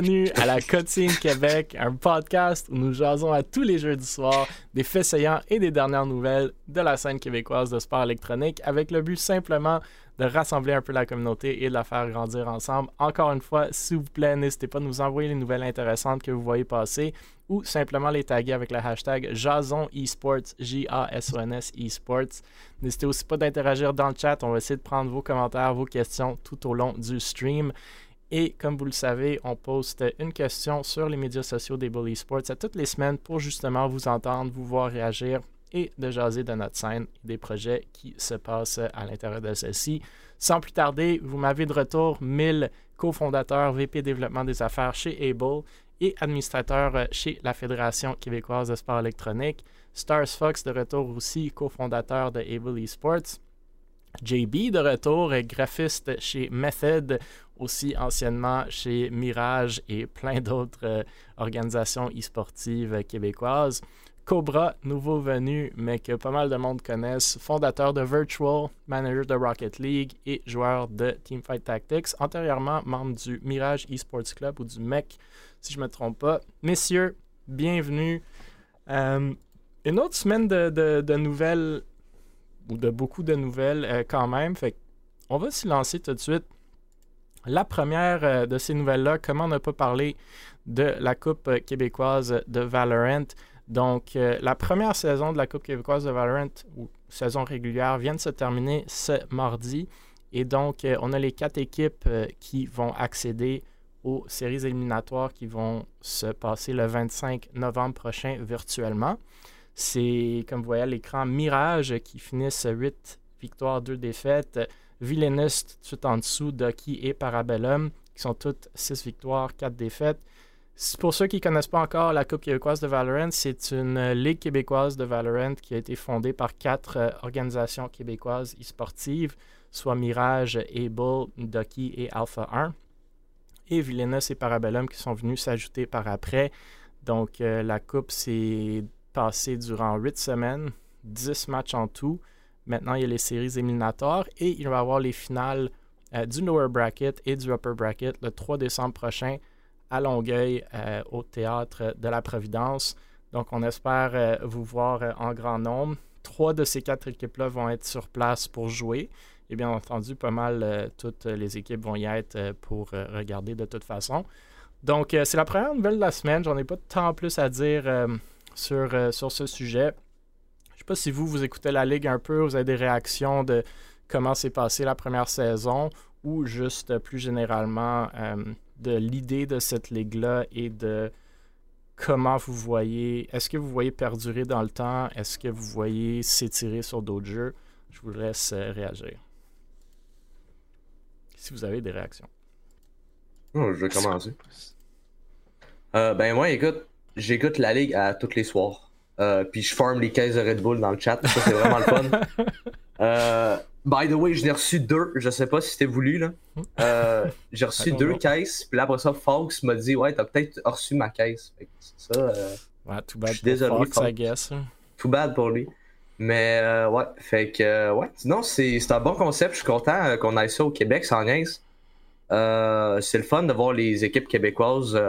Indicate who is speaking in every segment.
Speaker 1: Bienvenue à la Cotine Québec, un podcast où nous jasons à tous les jeudis soirs des faits saillants et des dernières nouvelles de la scène québécoise de sport électronique avec le but simplement de rassembler un peu la communauté et de la faire grandir ensemble. Encore une fois, s'il vous plaît, n'hésitez pas à nous envoyer les nouvelles intéressantes que vous voyez passer ou simplement les taguer avec le hashtag Jason Esports, J-A-S-O-N-S Esports. N'hésitez aussi pas d'interagir dans le chat. On va essayer de prendre vos commentaires, vos questions tout au long du stream. Et comme vous le savez, on poste une question sur les médias sociaux des Bully Sports à toutes les semaines pour justement vous entendre, vous voir réagir et de jaser de notre scène et des projets qui se passent à l'intérieur de celle-ci. Sans plus tarder, vous m'avez de retour 1000 cofondateurs VP développement des affaires chez Able et administrateur chez la Fédération québécoise de sport électronique. Stars Fox de retour aussi, cofondateur de Able Esports. JB de retour, graphiste chez Method, aussi anciennement chez Mirage et plein d'autres euh, organisations e-sportives québécoises. Cobra, nouveau venu, mais que pas mal de monde connaissent, fondateur de Virtual, manager de Rocket League et joueur de Teamfight Tactics, antérieurement membre du Mirage Esports Club ou du MEC, si je ne me trompe pas. Messieurs, bienvenue. Euh, une autre semaine de, nouvelles, ou de beaucoup de nouvelles euh, quand même, fait on va s'y lancer tout de suite. La première euh, de ces nouvelles-là, comment ne pas parler de la Coupe québécoise de Valorant? Donc, euh, la première saison de la Coupe québécoise de Valorant, ou saison régulière, vient de se terminer ce mardi. Et donc, euh, on a les quatre équipes euh, qui vont accéder aux séries éliminatoires qui vont se passer le 25 novembre prochain virtuellement. C'est, comme vous voyez à l'écran, Mirage qui finissent 8 victoires, 2 défaites. Villainous, tout en dessous, Ducky et Parabellum, qui sont toutes 6 victoires, 4 défaites. Pour ceux qui ne connaissent pas encore la Coupe québécoise de Valorant, c'est une ligue québécoise de Valorant qui a été fondée par quatre euh, organisations québécoises e-sportives, soit Mirage, Able, Ducky et Alpha 1. Et Villainous et Parabellum qui sont venus s'ajouter par après. Donc euh, la Coupe s'est passée durant huit semaines, 10 matchs en tout. Maintenant, il y a les séries éliminatoires et il va y avoir les finales du lower bracket et du upper bracket le 3 décembre prochain à Longueuil euh, au théâtre de la Providence. Donc, on espère euh, vous voir euh, en grand nombre. Trois de ces quatre équipes-là vont être sur place pour jouer. Et bien entendu, pas mal toutes les équipes vont y être pour regarder de toute façon. Donc, c'est la première nouvelle de la semaine. J'en ai pas tant plus à dire sur, sur ce sujet. Je sais pas si vous, vous écoutez la Ligue un peu, vous avez des réactions de comment s'est passée la première saison ou juste plus généralement de l'idée de cette ligue-là et de comment vous voyez, est-ce que vous voyez perdurer dans le temps, est-ce que vous voyez s'étirer sur d'autres jeux? Je vous laisse euh, réagir. Si vous avez des réactions.
Speaker 2: Oh, je vais commencer. Euh, ben moi, écoute, j'écoute la ligue à tous les soirs. Euh, puis je forme les caisses de Red Bull dans le chat. Ça, c'est vraiment le fun. By the way, j'en ai reçu deux. Je sais pas si c'était voulu, là. Euh, j'ai reçu deux caisses. Puis là, après ça, Fox m'a dit Ouais, t'as peut-être reçu ma caisse. Fait que ça. Euh,
Speaker 1: ouais, tout bad. Je suis désolé. Fox, I guess.
Speaker 2: Tout bad pour lui. Mais euh, ouais, fait que ouais. Sinon, c'est un bon concept. Je suis content qu'on aille ça au Québec sans niaise. c'est le fun de voir les équipes québécoises,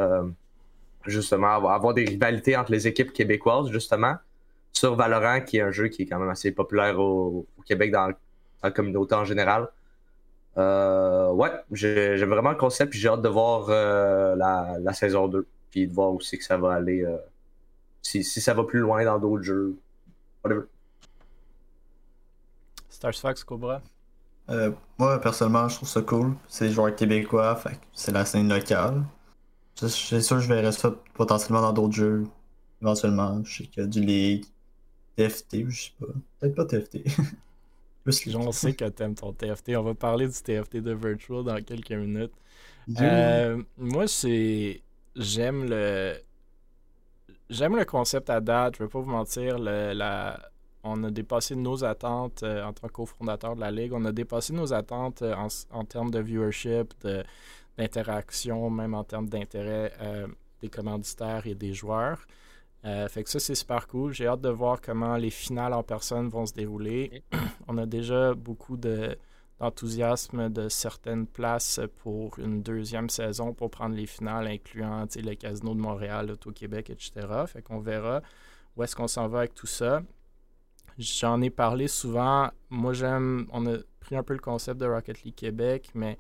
Speaker 2: justement, avoir des rivalités entre les équipes québécoises, justement, sur Valorant, qui est un jeu qui est quand même assez populaire au, au Québec dans, la communauté en général. Euh, ouais, j'aime vraiment le concept, j'ai hâte de voir euh, la, saison 2, puis de voir aussi que ça va aller, euh, si, ça va plus loin dans d'autres jeux. Whatever.
Speaker 1: Stars Fox, Cobra.
Speaker 3: moi, personnellement, je trouve ça cool. C'est des joueurs québécois, c'est la scène locale. C'est sûr que je verrai ça potentiellement dans d'autres jeux, éventuellement. Je sais qu'il y a du League, TFT, je sais pas. Peut-être pas TFT.
Speaker 1: J'en sais que t'aimes ton TFT. On va parler du TFT de Virtual dans quelques minutes. Euh, moi, c'est. J'aime le. J'aime le concept à date. Je vais pas vous mentir. la... On a dépassé nos attentes euh, en tant que cofondateur de la Ligue. On a dépassé nos attentes euh, en, termes de viewership, d'interaction, même en termes d'intérêt des commanditaires et des joueurs. Euh, fait que ça, c'est super cool. J'ai hâte de voir comment les finales en personne vont se dérouler. On a déjà beaucoup de, d'enthousiasme de certaines places pour une deuxième saison pour prendre les finales, incluant le Casino de Montréal, l'Auto-Québec, etc. Fait qu'on verra où est-ce qu'on s'en va avec tout ça. J'en ai parlé souvent. Moi, j'aime. On a pris un peu le concept de Rocket League Québec, mais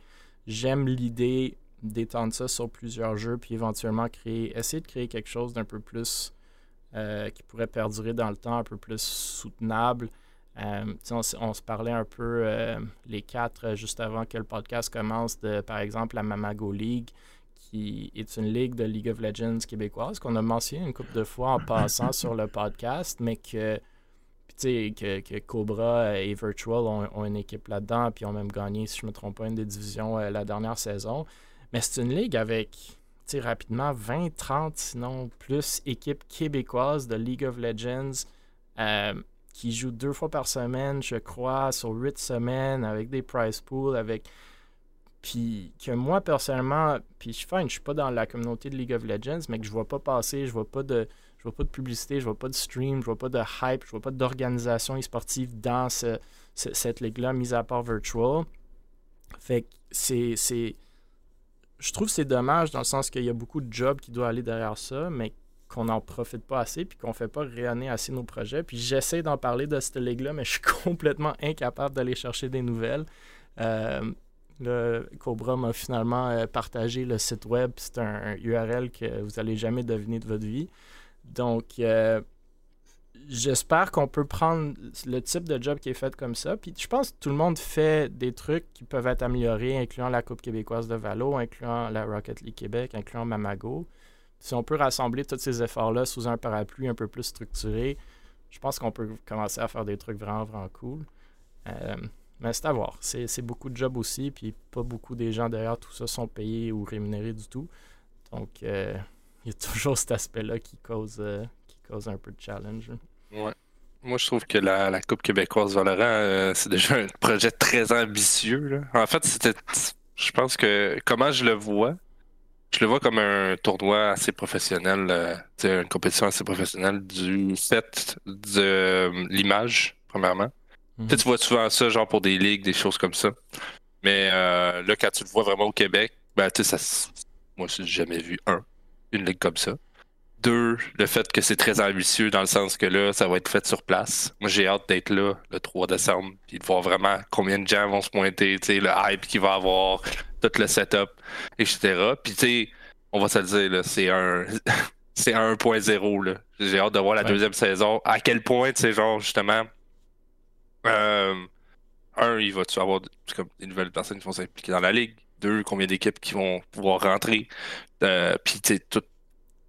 Speaker 1: j'aime l'idée d'étendre ça sur plusieurs jeux, puis éventuellement créer, essayer de créer quelque chose d'un peu plus euh, qui pourrait perdurer dans le temps, un peu plus soutenable. Euh, on, se parlait un peu euh, les quatre juste avant que le podcast commence de, par exemple, la Mamago League, qui est une ligue de League of Legends québécoise qu'on a mentionné une couple de fois en passant sur le podcast, mais que, que, que Cobra et Virtual ont, une équipe là-dedans, puis ont même gagné, si je ne me trompe pas, une des divisions la dernière saison. Mais c'est une ligue avec rapidement 20, 30, sinon plus équipes québécoises de League of Legends euh, qui jouent deux fois par semaine, je crois, sur huit semaines, avec des prize pools, avec. Puis que moi, personnellement, puis je ne suis pas dans la communauté de League of Legends, mais que je vois pas passer, je vois pas de. Je vois pas de publicité, je vois pas de stream, je vois pas de hype, je vois pas d'organisation e-sportive dans cette ligue-là, mis à part virtual. Fait que c'est je trouve que c'est dommage dans le sens qu'il y a beaucoup de jobs qui doivent aller derrière ça, mais qu'on n'en profite pas assez puis qu'on ne fait pas rayonner assez nos projets. Puis j'essaie d'en parler de cette ligue-là, mais je suis complètement incapable d'aller chercher des nouvelles. Euh, le Cobra m'a finalement euh, partagé le site web. C'est un, URL que vous n'allez jamais deviner de votre vie. Donc, euh, j'espère qu'on peut prendre le type de job qui est fait comme ça. Puis je pense que tout le monde fait des trucs qui peuvent être améliorés, incluant la Coupe québécoise de Valo, incluant la Rocket League Québec, incluant Mamago. Si on peut rassembler tous ces efforts-là sous un parapluie un peu plus structuré, je pense qu'on peut commencer à faire des trucs vraiment, vraiment cool. Euh, mais c'est à voir. C'est beaucoup de jobs aussi, puis pas beaucoup des gens derrière tout ça sont payés ou rémunérés du tout. Donc, euh, il y a toujours cet aspect-là qui cause, euh, qui cause un peu de challenge.
Speaker 4: Ouais. Moi, je trouve que la, la Coupe québécoise Valorant, euh, c'est déjà un projet très ambitieux. En fait, c'était. Je pense que comment je le vois, je le vois comme un tournoi assez professionnel, euh, une compétition assez professionnelle du fait de l'image, premièrement. Mhm. Tu vois souvent ça, genre pour des ligues, des choses comme ça. Mais là, quand tu le vois vraiment au Québec, ben, tu sais, ça. Moi, j'ai jamais vu un, une ligue comme ça. Deux, le fait que c'est très ambitieux dans le sens que là, ça va être fait sur place. Moi, j'ai hâte d'être là le 3 décembre, puis de voir vraiment combien de gens vont se pointer, le hype qu'il va avoir, tout le setup, etc. Puis, tu sais, on va se le dire, c'est un. c'est 1.0, J'ai hâte de voir la deuxième saison. À quel point, tu sais, genre, justement. Euh, un, il va-tu avoir comme, des nouvelles personnes qui vont s'impliquer dans la ligue? Deux, combien d'équipes qui vont pouvoir rentrer? Euh, puis, tu sais, tout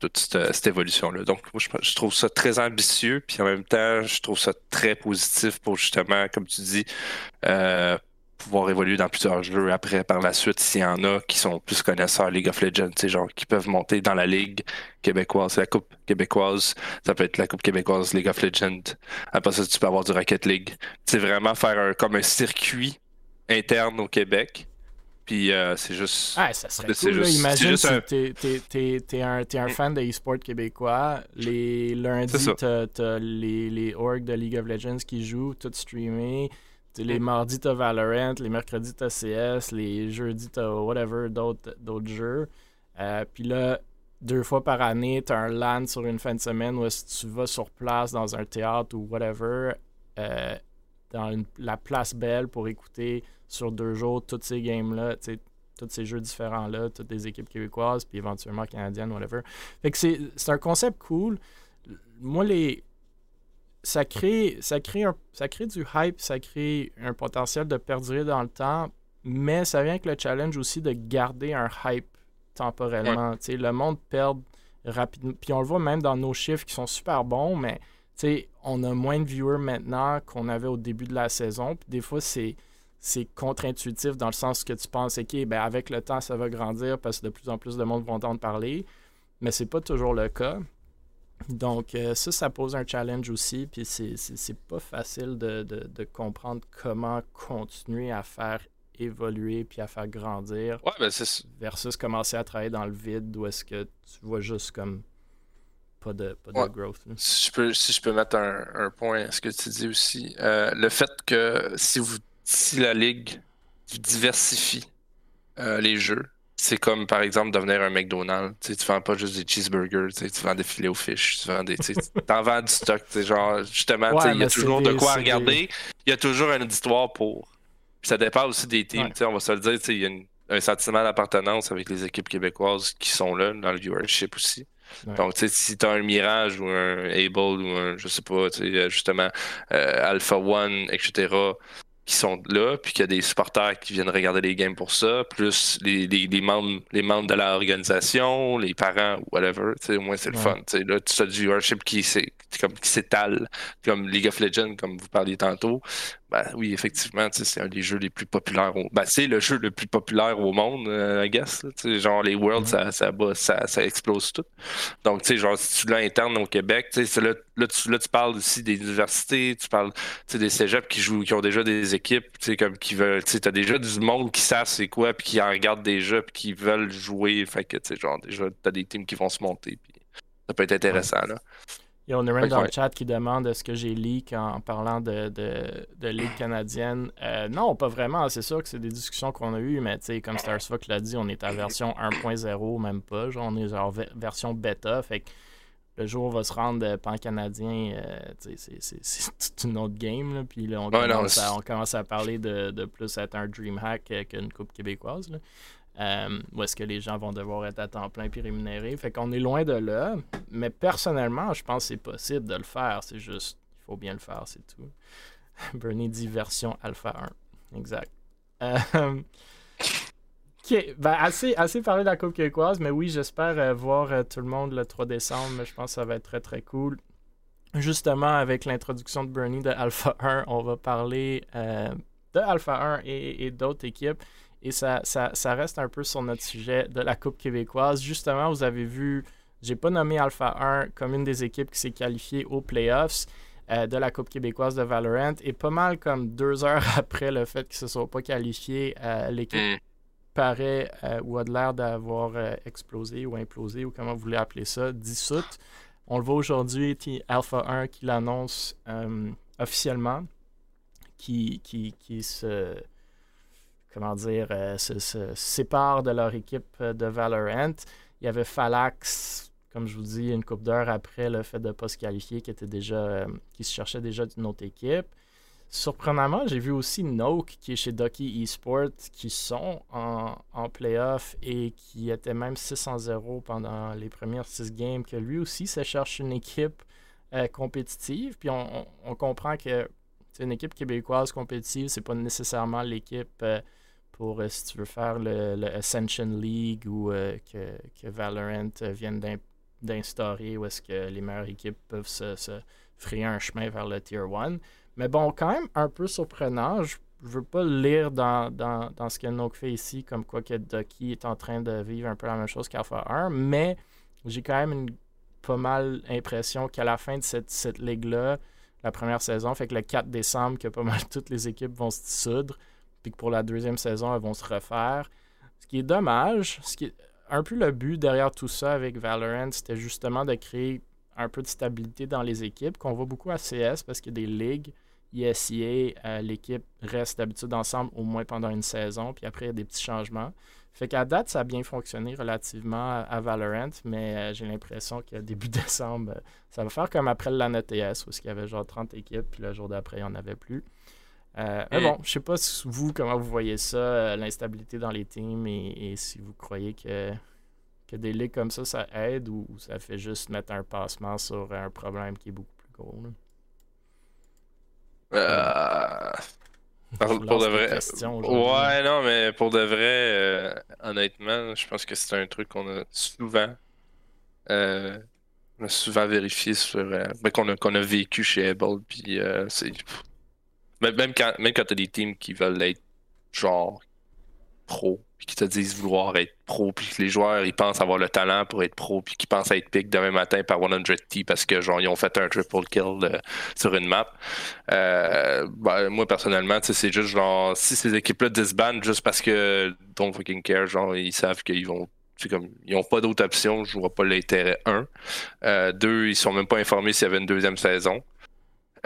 Speaker 4: toute cette, évolution-là. Donc, moi, je, trouve ça très ambitieux, puis en même temps, je trouve ça très positif pour justement, comme tu dis, euh, pouvoir évoluer dans plusieurs jeux après, par la suite, s'il y en a qui sont plus connaisseurs League of Legends, genre qui peuvent monter dans la Ligue québécoise, la Coupe québécoise, ça peut être la Coupe québécoise League of Legends. Après ça, tu peux avoir du Rocket League. C'est vraiment faire comme un circuit interne au Québec puis euh, c'est juste.
Speaker 1: Ah, ça serait cool. Imagine si un... t'es, un, un, mm. fan de e-sport québécois. Les lundis, t'as, les, les orgs de League of Legends qui jouent, tout streamé. les mm. mardis, t'as Valorant. Les mercredis, t'as CS. Les jeudis, t'as whatever, d'autres, d'autres jeux. Euh, puis là, deux fois par année, t'as un LAN sur une fin de semaine où si tu vas sur place dans un théâtre ou whatever, euh, dans la place belle pour écouter sur deux jours toutes ces games-là, tous ces jeux différents-là, toutes des équipes québécoises, puis éventuellement canadiennes, whatever. Fait que c'est un concept cool. Moi, les. Ça crée, ça, crée ça crée du hype, ça crée un potentiel de perdurer dans le temps, mais ça vient avec le challenge aussi de garder un hype temporellement. Le monde perd rapidement. Puis on le voit même dans nos chiffres qui sont super bons, mais on a moins de viewers maintenant qu'on avait au début de la saison. Puis des fois, c'est c'est contre-intuitif dans le sens que tu penses, OK, ben avec le temps, ça va grandir parce que de plus en plus de monde vont entendre parler. Mais c'est pas toujours le cas. Donc, euh, ça, ça pose un challenge aussi. Puis c'est pas facile de, comprendre comment continuer à faire évoluer puis à faire grandir.
Speaker 4: Ouais, ben
Speaker 1: versus commencer à travailler dans le vide où est-ce que tu vois juste comme pas de, pas de growth.
Speaker 4: Si je, peux, si je peux mettre un, point à ce que tu dis aussi, euh, le fait que si vous si la ligue diversifies euh, les jeux. C'est comme par exemple devenir un McDonald's. Tu, sais, tu vends pas juste des cheeseburgers, tu, sais, tu vends des filets aux fish, tu vends des. tu sais, t'en vends du stock. Genre, justement,
Speaker 1: Ouais,
Speaker 4: il y a toujours de quoi regarder. Il y a toujours une histoire pour. Puis ça dépend aussi des teams.
Speaker 1: Ouais.
Speaker 4: On va se le dire, il y a une- un sentiment d'appartenance avec les équipes québécoises qui sont là, dans le viewership aussi.
Speaker 1: Ouais.
Speaker 4: Donc, tu sais, si t'as un Mirage ou un Able ou un, je sais pas, tu sais, euh, justement, euh, Alpha One, etc., qui sont là, puis qu'il y a des supporters qui viennent regarder les games pour ça, plus les, les, les membres, les membres de l'organisation, les parents, whatever, tu sais, au moins c'est le
Speaker 1: Ouais.
Speaker 4: fun. Tu sais, là, tu as du viewership qui comme qui s'étale, comme League of Legends, comme vous parliez tantôt. Ben oui, effectivement, tu c'est un des jeux les plus populaires au... Ben, c'est le jeu le plus populaire au monde, euh, I guess. là, tu genre les Worlds, ça, ça, bat- ça, ça explose tout. Donc, tu sais, genre, si tu l'as interne au Québec, tu là, là, tu, là, tu parles aussi des universités, tu parles tu des cégeps qui jouent, qui ont déjà des équipes, tu comme qui veulent, tu t'as déjà du monde qui savent c'est quoi, puis qui en regardent déjà, puis qui veulent jouer. Fait que, tu sais, genre, déjà, t'as des teams qui vont se monter, puis ça peut être intéressant, là.
Speaker 1: Il y a
Speaker 4: que
Speaker 1: dans le chat qui demande est-ce que j'ai leak en, parlant de, de, de Ligue canadienne. Euh, non, pas vraiment. C'est sûr que c'est des discussions qu'on a eues, mais tu sais, comme Starsfuck l'a dit, on est à version 1.0, même pas. Genre, on est en ve- version bêta. Fait que le jour où on va se rendre euh, pan-canadien, euh, c'est- toute une autre game. là. Puis là, on,
Speaker 4: Ouais,
Speaker 1: commence, à, on commence à parler de, de plus être un DreamHack euh, qu'une coupe québécoise. Là. Euh, où est-ce que les gens vont devoir être à temps plein puis rémunérés. Fait qu'on est loin de là. Mais personnellement, je pense que c'est possible de le faire. C'est juste, il faut bien le faire, c'est tout. Bernie dit version alpha 1. Exact. Euh, ok, ben assez, assez parlé de la Coupe québécoise, mais oui, j'espère euh, voir euh, tout le monde le 3 décembre. Je pense que ça va être très très cool. Justement, avec l'introduction de Bernie de Alpha 1, on va parler de Alpha 1 et, et d'autres équipes. Et ça, ça, ça reste un peu sur notre sujet de la Coupe québécoise. Justement, vous avez vu, j'ai pas nommé Alpha 1 comme une des équipes qui s'est qualifiée aux playoffs euh, de la Coupe québécoise de Valorant. Et pas mal comme deux heures après le fait qu'ils ne se sont pas qualifiés, euh, l'équipe
Speaker 4: Mm.
Speaker 1: paraît euh, ou a de l'air d'avoir explosé ou implosé ou comment vous voulez appeler ça, dissoute. On le voit aujourd'hui, Alpha 1 qui l'annonce officiellement, qui, qui, qui se comment dire, euh, se, se séparent de leur équipe euh, de Valorant. Il y avait Falax, comme je vous dis, une coupe d'heure après le fait de ne pas se qualifier, qui était déjà, euh, qui se cherchait déjà d'une autre équipe. Surprenamment, j'ai vu aussi Noke, qui est chez Ducky Esports, qui sont en, en playoff et qui était même 6 en 0 pendant les premières 6 games, que lui aussi se cherche une équipe compétitive. Puis on, comprend que c'est une équipe québécoise compétitive, c'est pas nécessairement l'équipe pour, euh, si tu veux faire le, Ascension League ou euh, que, que Valorant euh, vienne d'instaurer où est-ce que les meilleures équipes peuvent se, se frayer un chemin vers le Tier 1. Mais bon, quand même un peu surprenant. Je ne veux pas lire dans, dans, dans ce que Nook fait ici, comme quoi que Ducky est en train de vivre un peu la même chose qu'Alpha 1, mais j'ai quand même une pas mal l'impression qu'à la fin de cette, cette ligue-là, la première saison, fait que le 4 décembre, que pas mal toutes les équipes vont se dissoudre, puis que pour la deuxième saison, elles vont se refaire. Ce qui est dommage, ce qui un peu le but derrière tout ça avec Valorant, c'était justement de créer un peu de stabilité dans les équipes, qu'on voit beaucoup à CS parce qu'il y a des ligues. ISIA, euh, l'équipe reste d'habitude ensemble au moins pendant une saison, puis après il y a des petits changements. Fait qu'à date, ça a bien fonctionné relativement à, Valorant, mais euh, j'ai l'impression qu'à début décembre, euh, ça va faire comme après le LAN ETS, où il y avait genre 30 équipes, puis le jour d'après, il n'y en avait plus. Euh, Mais bon, je sais pas si vous, comment vous voyez ça, euh, l'instabilité dans les teams, et, et si vous croyez que, que des ligues comme ça, ça aide, ou, ou ça fait juste mettre un passement sur un problème qui est beaucoup plus gros. là?
Speaker 4: Euh, Pour, de vrai. Ouais, non, mais pour de vrai, euh, honnêtement, je pense que c'est un truc qu'on a souvent, euh, on a souvent vérifié sur, euh, ben, qu'on a, qu'on a vécu chez Able, puis euh, c'est, même, quand, même quand t'as des teams qui veulent être genre pro, puis qui te disent vouloir être pro, puis que les joueurs ils pensent avoir le talent pour être pro, puis qui pensent être pick demain matin par 100T parce que genre ils ont fait un triple kill euh, sur une map. Euh, ben, moi personnellement, c'est juste genre si ces équipes-là disbandent juste parce que don't fucking care, genre ils savent qu'ils vont. Comme ils n'ont pas d'autre option, je vois pas l'intérêt. Un. Euh, deux, ils sont même pas informés s'il y avait une deuxième saison.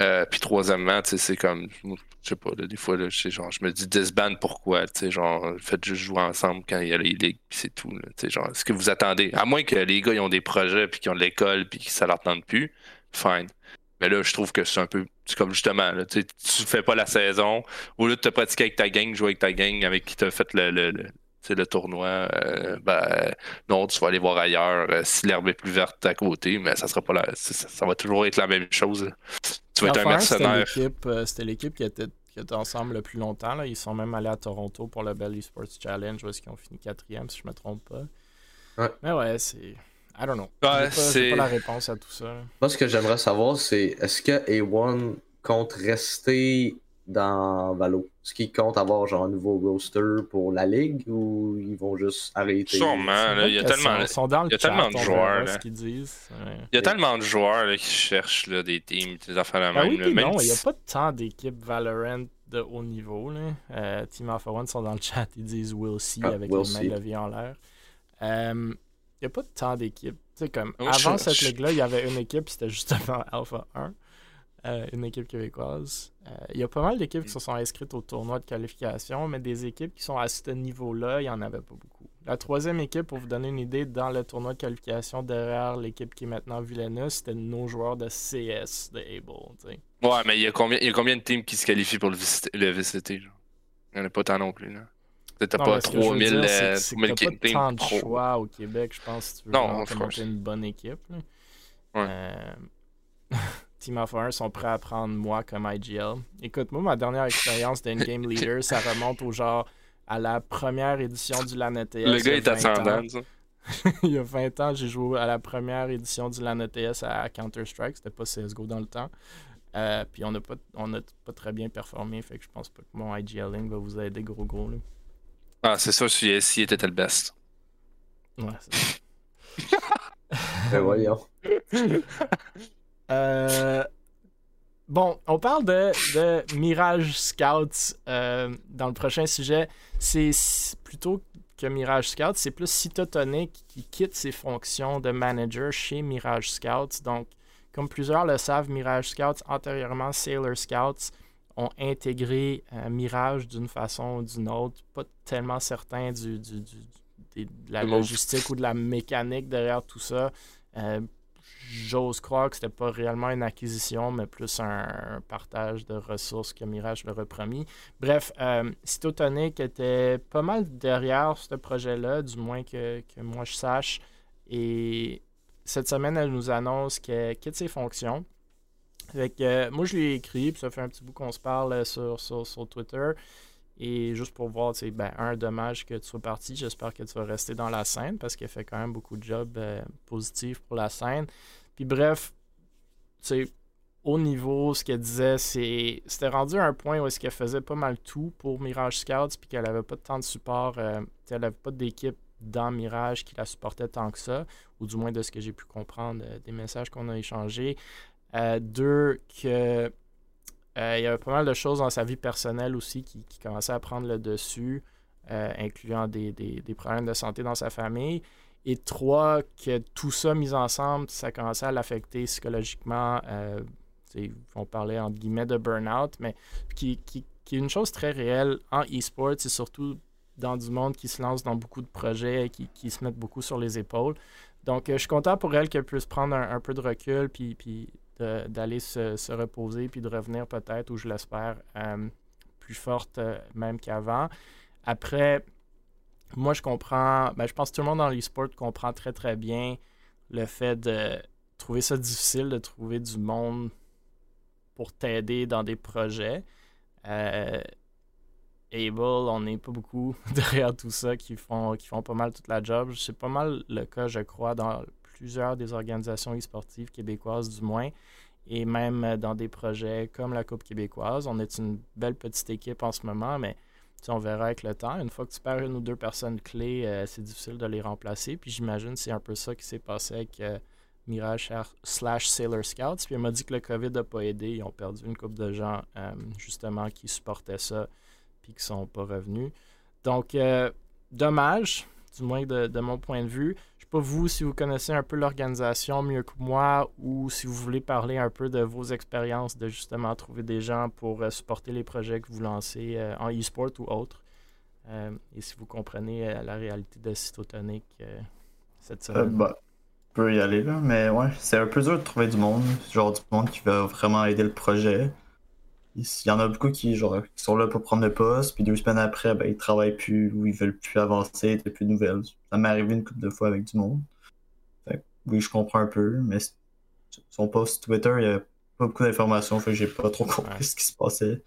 Speaker 4: Euh, puis troisièmement, c'est comme, je sais pas, là, des fois, là, genre, je me dis disband pourquoi, tu sais, genre, faites juste jouer ensemble quand il y a les ligues, puis c'est tout, tu sais, genre, est-ce que vous attendez, à moins que les gars, ils ont des projets, puis qu'ils ont de l'école, puis que ça leur tente plus, fine. Mais là, je trouve que c'est un peu, c'est comme justement, là, tu fais pas la saison, au lieu de te pratiquer avec ta gang, jouer avec ta gang, avec qui t'as fait le, le, le, le tournoi, euh, ben, non, tu vas aller voir ailleurs euh, si l'herbe est plus verte à côté, mais ça sera pas la, ça, ça va toujours être la même chose. Tu vas être un
Speaker 1: Alpha 1, c'était
Speaker 4: mercenaire.
Speaker 1: l'équipe, euh, C'était l'équipe qui était, qui était ensemble le plus longtemps. Là. Ils sont même allés à Toronto pour le Bell Esports Challenge, où est-ce qu'ils ont fini quatrième, si je me trompe pas.
Speaker 2: Ouais.
Speaker 1: Mais ouais, c'est... I don't know.
Speaker 4: Ouais,
Speaker 1: pas,
Speaker 4: c'est-
Speaker 1: pas la réponse à tout ça.
Speaker 2: Moi, ce que j'aimerais savoir, c'est est-ce que A1 compte rester dans Valo? Est-ce qu'ils comptent avoir genre un nouveau roster pour la ligue ou ils vont juste arrêter?
Speaker 4: Sûrement, il y a tellement,
Speaker 1: question. Ils sont dans le
Speaker 4: il y a
Speaker 1: chat,
Speaker 4: tellement de joueurs, là.
Speaker 1: ce qu'ils disent. Ouais.
Speaker 4: il y a tellement de joueurs là, qui cherchent là, des teams, des affaires de
Speaker 1: Ben
Speaker 4: même.
Speaker 1: oui,
Speaker 4: là,
Speaker 1: puis
Speaker 4: même
Speaker 1: non, il n'y a pas tant d'équipes Valorant de haut niveau. Là. Euh, Team Alpha One sont dans le chat, ils disent We'll see
Speaker 2: Ah,
Speaker 1: avec
Speaker 2: we'll
Speaker 1: les mains levées en l'air. Euh, Il n'y a pas tant d'équipes. Comme
Speaker 4: Moi,
Speaker 1: avant
Speaker 4: je-
Speaker 1: cette
Speaker 4: je-
Speaker 1: ligue-là, il y avait une équipe, c'était justement Alpha 1, euh, une équipe québécoise. Euh, Il y a pas mal d'équipes qui se sont inscrites au tournoi de qualification, mais des équipes qui sont à ce niveau-là, il n'y en avait pas beaucoup. La troisième équipe, pour vous donner une idée, dans le tournoi de qualification derrière l'équipe qui est maintenant Villeneuve, c'était nos joueurs de CS de Able.
Speaker 4: Ouais, mais il y, a combien, il y a combien de teams qui se qualifient pour le VCT? Le VCT genre? Il n'y en a pas tant non plus. Là. T'as pas
Speaker 1: mais ce que je veux
Speaker 4: 3000
Speaker 1: dire,
Speaker 4: euh,
Speaker 1: c'est que- c'est que
Speaker 4: 3000
Speaker 1: t'as pas
Speaker 4: teams
Speaker 1: tant de
Speaker 4: pro.
Speaker 1: choix au Québec, je pense, si tu veux
Speaker 4: Non,
Speaker 1: vraiment une bonne équipe. là.
Speaker 4: Ouais.
Speaker 1: Euh, Team of 1 sont prêts à prendre moi comme IGL. Écoute, moi, ma dernière expérience d'in-game leader, ça remonte au genre à la première édition du LAN ETS.
Speaker 4: Le
Speaker 1: il y
Speaker 4: gars
Speaker 1: a
Speaker 4: est
Speaker 1: 20 ans.
Speaker 4: ascendant, ça.
Speaker 1: il y a 20 ans, j'ai joué à la première édition du LAN ETS à Counter-Strike. C'était pas CSGO dans le temps. Euh, puis on n'a pas, on a pas très bien performé, fait que je pense pas que mon IGLing va vous aider gros gros. Là.
Speaker 4: Ah, c'est ça, si si était le best.
Speaker 1: Ouais, c'est
Speaker 2: Ben voyons.
Speaker 1: Euh, bon, on parle de, de Mirage Scouts euh, dans le prochain sujet. C'est plutôt que Mirage Scouts, c'est plus Cytotonic qui quitte ses fonctions de manager chez Mirage Scouts. Donc, comme plusieurs le savent, Mirage Scouts, antérieurement Sailor Scouts, ont intégré euh, Mirage d'une façon ou d'une autre. Pas tellement certain du, du- du- des- de la logistique ou de la mécanique derrière tout ça. Euh, J'ose croire que c'était pas réellement une acquisition, mais plus un, partage de ressources que Mirage leur a promis. Bref, euh, Cytotonic était pas mal derrière ce projet-là, du moins que, que moi je sache. Et cette semaine, elle nous annonce qu'elle quitte ses fonctions. Euh, moi, je lui ai écrit, puis ça fait un petit bout qu'on se parle euh, sur, sur, sur Twitter. Et juste pour voir, sais, ben, un, dommage que tu sois parti. J'espère que tu vas rester dans la scène parce qu'elle fait quand même beaucoup de jobs euh, positifs pour la scène. Puis bref, tu sais, au niveau, ce qu'elle disait, c'est c'était rendu à un point où est-ce qu'elle faisait pas mal tout pour Mirage Scouts, puis qu'elle avait pas tant de support, euh, elle avait pas d'équipe dans Mirage qui la supportait tant que ça, ou du moins de ce que j'ai pu comprendre euh, des messages qu'on a échangés. Euh, deux, que il y avait pas mal de choses dans sa vie personnelle aussi qui, qui commençaient à prendre le dessus, euh, incluant des, des- des problèmes de santé dans sa famille. Et trois, que tout ça mis ensemble, ça commençait à l'affecter psychologiquement. Euh, on parlait entre guillemets de burn-out, mais qui, qui, qui est une chose très réelle en e-sport, et surtout dans du monde qui se lance dans beaucoup de projets, qui, qui se mettent beaucoup sur les épaules. Donc, euh, je suis content pour elle qu'elle puisse prendre un, un peu de recul, puis, puis d'aller se, se reposer, puis de revenir peut-être, ou je l'espère, euh, plus forte euh, même qu'avant. Après, moi, je comprends, ben, je pense que tout le monde dans l'e-sport comprend très, très bien le fait de trouver ça difficile de trouver du monde pour t'aider dans des projets. Euh, Able, on n'est pas beaucoup derrière tout ça qui font, qui font pas mal toute la job. C'est pas mal le cas, je crois, dans plusieurs des organisations e-sportives québécoises, du moins, et même euh, dans des projets comme la Coupe québécoise. On est une belle petite équipe en ce moment, mais on verra avec le temps. Une fois que tu perds une ou deux personnes clés, euh, c'est difficile de les remplacer. Puis j'imagine c'est un peu ça qui s'est passé avec euh, Mirage slash Sailor Scouts. Puis elle m'a dit que le COVID n'a pas aidé. Ils ont perdu une couple de gens, justement, qui supportaient ça puis qui sont pas revenus. Donc, dommage, du moins de mon point de vue. Pas vous si vous connaissez un peu l'organisation mieux que moi ou si vous voulez parler un peu de vos expériences de justement trouver des gens pour euh, supporter les projets que vous lancez euh, en e-sport ou autre. Euh, et si vous comprenez la réalité de Cytotonic cette semaine.
Speaker 3: bah, on peut y aller là, mais ouais, c'est un peu dur de trouver du monde, genre du monde qui va vraiment aider le projet. Il y en a beaucoup qui, genre, qui sont là pour prendre le poste, puis deux semaines après, ben, ils travaillent plus ou ils veulent plus avancer, a plus de nouvelles. Ça m'est arrivé une couple de fois avec du monde. oui, je comprends un peu, mais son post Twitter, il n'y a pas beaucoup d'informations, fait que j'ai pas trop compris ce qui se passait.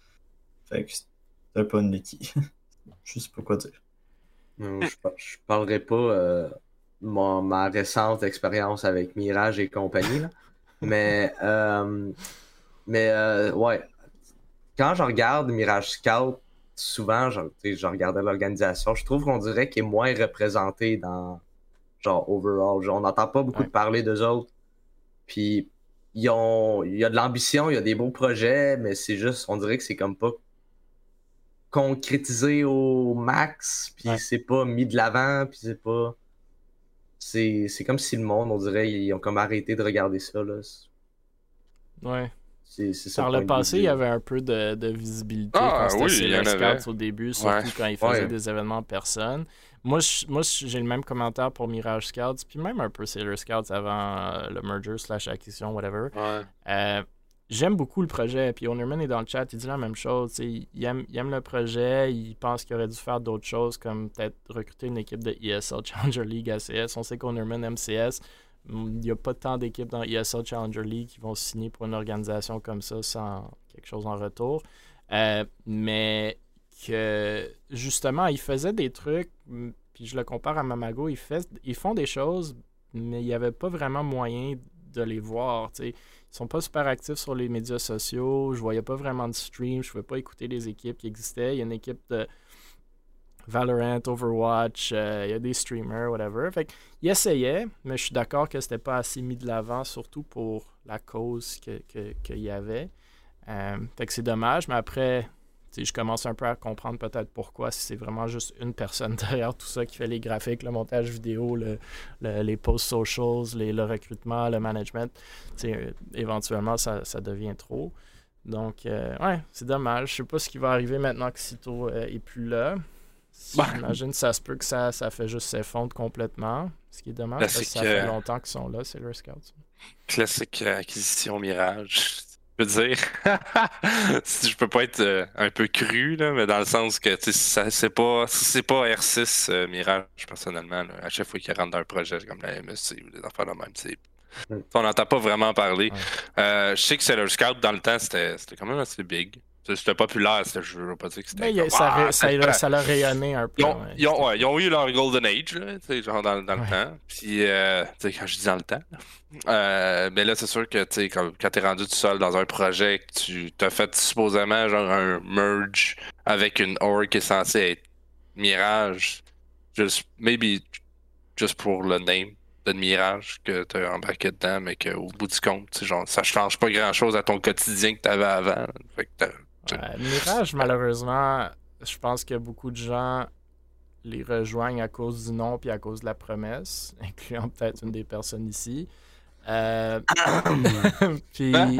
Speaker 3: Fait que c'était pas une Nicky. je sais pas quoi dire.
Speaker 2: je, je parlerai pas euh, ma récente expérience avec Mirage et compagnie, mais, euh, mais euh, ouais, quand je regarde Mirage Scout, souvent, je, je regardais l'organisation, je trouve qu'on dirait qu'il est moins représenté dans, genre, overall. on n'entend pas beaucoup parler d'eux autres. Puis, ils ont, il y a de l'ambition, il y a des beaux projets, mais c'est juste, on dirait que c'est comme pas concrétisé au max, puis c'est pas mis de l'avant, puis c'est pas. C'est comme si le monde, on dirait, ils ont comme arrêté de regarder ça. Là.
Speaker 1: Ouais. Par le passé, il y avait un peu de, visibilité ah, quand c'était Scouts au début, surtout quand ils faisaient des événements en personne. Moi, moi j'ai le même commentaire pour Mirage Scouts, puis même un peu Sailor Scouts avant euh, le merger slash acquisition, whatever. Euh, j'aime beaucoup le projet, puis Ownerman est dans le chat, il dit la même chose. Il aime, il aime, le projet, il pense qu'il aurait dû faire d'autres choses, comme peut-être recruter une équipe de ESL Challenger League ACS. On sait qu'Ownerman MCS il n'y a pas tant d'équipes dans ESL Challenger League qui vont signer pour une organisation comme ça sans quelque chose en retour. Euh, mais que justement, ils faisaient des trucs, puis je le compare à Mamago, ils, ils font des choses, mais il n'y avait pas vraiment moyen de les voir. Ils Ils sont pas super actifs sur les médias sociaux, je voyais pas vraiment de stream, je ne pouvais pas écouter les équipes qui existaient. Il y a une équipe de Valorant, Overwatch, euh, il y a des streamers, whatever. Fait il essayait, mais je suis d'accord que c'était pas assez mis de l'avant, surtout pour la cause qu'il y avait. Euh, fait que c'est dommage, mais après, je commence un peu à comprendre peut-être pourquoi, si c'est vraiment juste une personne derrière tout ça qui fait les graphiques, le montage vidéo, le, les posts socials, les, le recrutement, le management, euh, éventuellement ça, ça, devient trop. Donc, ouais, c'est dommage. Je sais pas ce qui va arriver maintenant que Cito est plus là. Bah. J'imagine que ça se peut que ça, ça fait juste s'effondre complètement. Ce qui est dommage parce que ça fait longtemps qu'ils sont là, c'est leur Scouts.
Speaker 4: Classique acquisition Mirage. Je peux dire, je peux pas être euh, un peu cru, là, mais dans le sens que c'est pas c'est pas R6 euh, Mirage, personnellement. à chaque fois qu'ils rentrent dans un projet comme la MSC ou des affaires de même, mm. on n'entend pas vraiment parler. Euh, je sais que c'est leur Scout dans le temps, c'était quand même assez big. C'était populaire, je veux pas dire que c'était.
Speaker 1: Comme... ça, ah, ça, ça, l'a rayonné un peu.
Speaker 4: Ils ont, ils ont, ouais, ils ont eu leur Golden Age, là, genre dans, dans le temps. Puis, euh, quand je dis dans le temps. Euh, mais là, c'est sûr que quand, quand t'es rendu tout seul dans un projet, que tu t'as fait supposément genre un merge avec une org qui est censée être Mirage, juste, maybe, juste pour le name de Mirage que t'as embarqué dedans, mais qu'au bout du compte, genre, ça change pas grand chose à ton quotidien que t'avais avant. Fait que
Speaker 1: Mirage, malheureusement, je pense que beaucoup de gens les rejoignent à cause du nom puis à cause de la promesse, incluant peut-être une des personnes ici. Euh, puis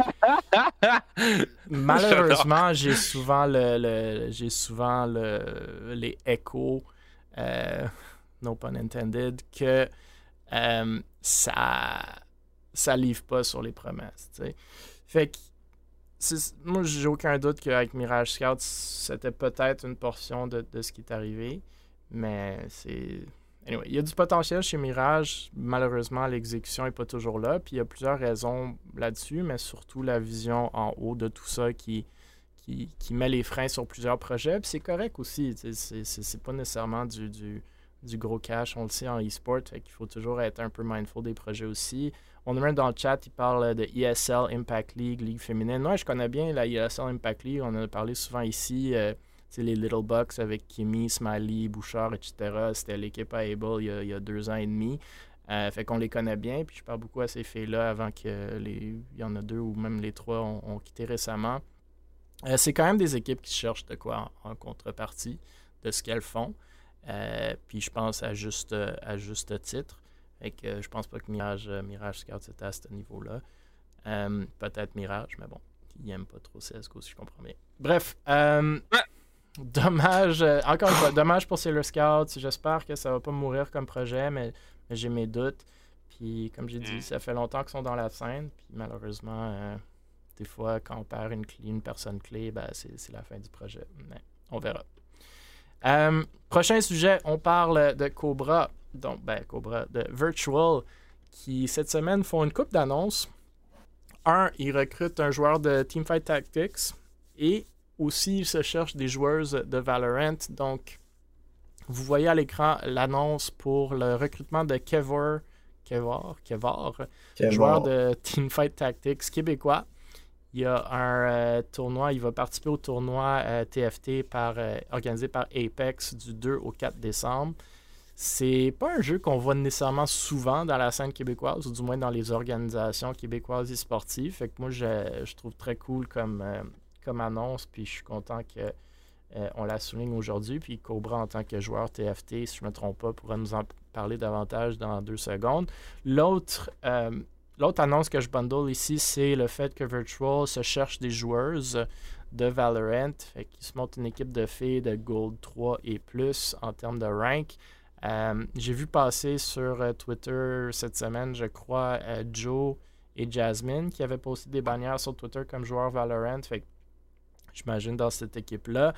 Speaker 1: malheureusement, j'ai souvent le, j'ai souvent le, les échos, euh, no pun intended, que euh, ça ça livre pas sur les promesses. Fait que moi, j'ai aucun doute qu'avec Mirage Scout, c'était peut-être une portion de, ce qui est arrivé. Mais c'est. Anyway, il y a du potentiel chez Mirage. Malheureusement, l'exécution n'est pas toujours là. Puis il y a plusieurs raisons là-dessus, mais surtout la vision en haut de tout ça qui, qui, met les freins sur plusieurs projets. Puis c'est correct aussi. C'est pas nécessairement du, du, du, gros cash, on le sait en e-sport. Il faut toujours être un peu mindful des projets aussi. On a dans le chat, il parle de ESL Impact League, Ligue féminine. Moi, je connais bien la ESL Impact League. On en a parlé souvent ici. Euh, c'est les Little Bucks avec Kimi, Smiley, Bouchard, etc. C'était l'équipe à Able il y, a, deux ans et demi. Euh, fait qu'on les connaît bien. Puis je parle beaucoup à ces filles-là avant que les. Il y en a deux ou même les trois ont, quitté récemment. Euh, c'est quand même des équipes qui cherchent de quoi en, contrepartie de ce qu'elles font. puis je pense à juste titre. Fait que je pense pas que Mirage, euh, Mirage Scout c'était à ce niveau-là. Euh, Peut-être Mirage, mais bon, il aime pas trop CSGO si je comprends bien. Bref, euh, dommage, euh, encore une fois, dommage pour Sailor Scout. J'espère que ça va pas mourir comme projet, mais, mais j'ai mes doutes. Puis, comme j'ai dit,
Speaker 4: Mm.
Speaker 1: ça fait longtemps qu'ils sont dans la scène. Puis, malheureusement, euh, des fois, quand on perd une, clé, une personne clé, ben, c'est c'est la fin du projet. Mais on verra. Euh, prochain sujet, on parle de Cobra. Donc, ben, Cobra, de Virtual, qui cette semaine font une coupe d'annonces. Un, ils recrutent un joueur de Teamfight Tactics et aussi ils se cherchent des joueuses de Valorant. Donc, vous voyez à l'écran l'annonce pour le recrutement de Kevor, Kevor, Kevor,
Speaker 3: Kevor.
Speaker 1: joueur de Teamfight Tactics québécois. Il y a un euh, tournoi, il va participer au tournoi euh, TFT par, euh, organisé par Apex du 2 au 4 décembre. C'est pas un jeu qu'on voit nécessairement souvent dans la scène québécoise, ou du moins dans les organisations québécoises et sportives. Moi, je, je trouve très cool comme, euh, comme annonce, puis je suis content que euh, on la souligne aujourd'hui. Puis Cobra, en tant que joueur TFT, si je ne me trompe pas, pourra nous en parler davantage dans deux secondes. L'autre euh, l'autre annonce que je bundle ici, c'est le fait que Virtual se cherche des joueuses de Valorant. Qu'ils se montent une équipe de filles de Gold 3 et plus en termes de rank. Euh, J'ai vu passer sur euh, Twitter cette semaine, je crois, euh, Joe et Jasmine qui avaient posté des bannières sur Twitter comme joueurs Valorant. J'imagine dans cette équipe-là.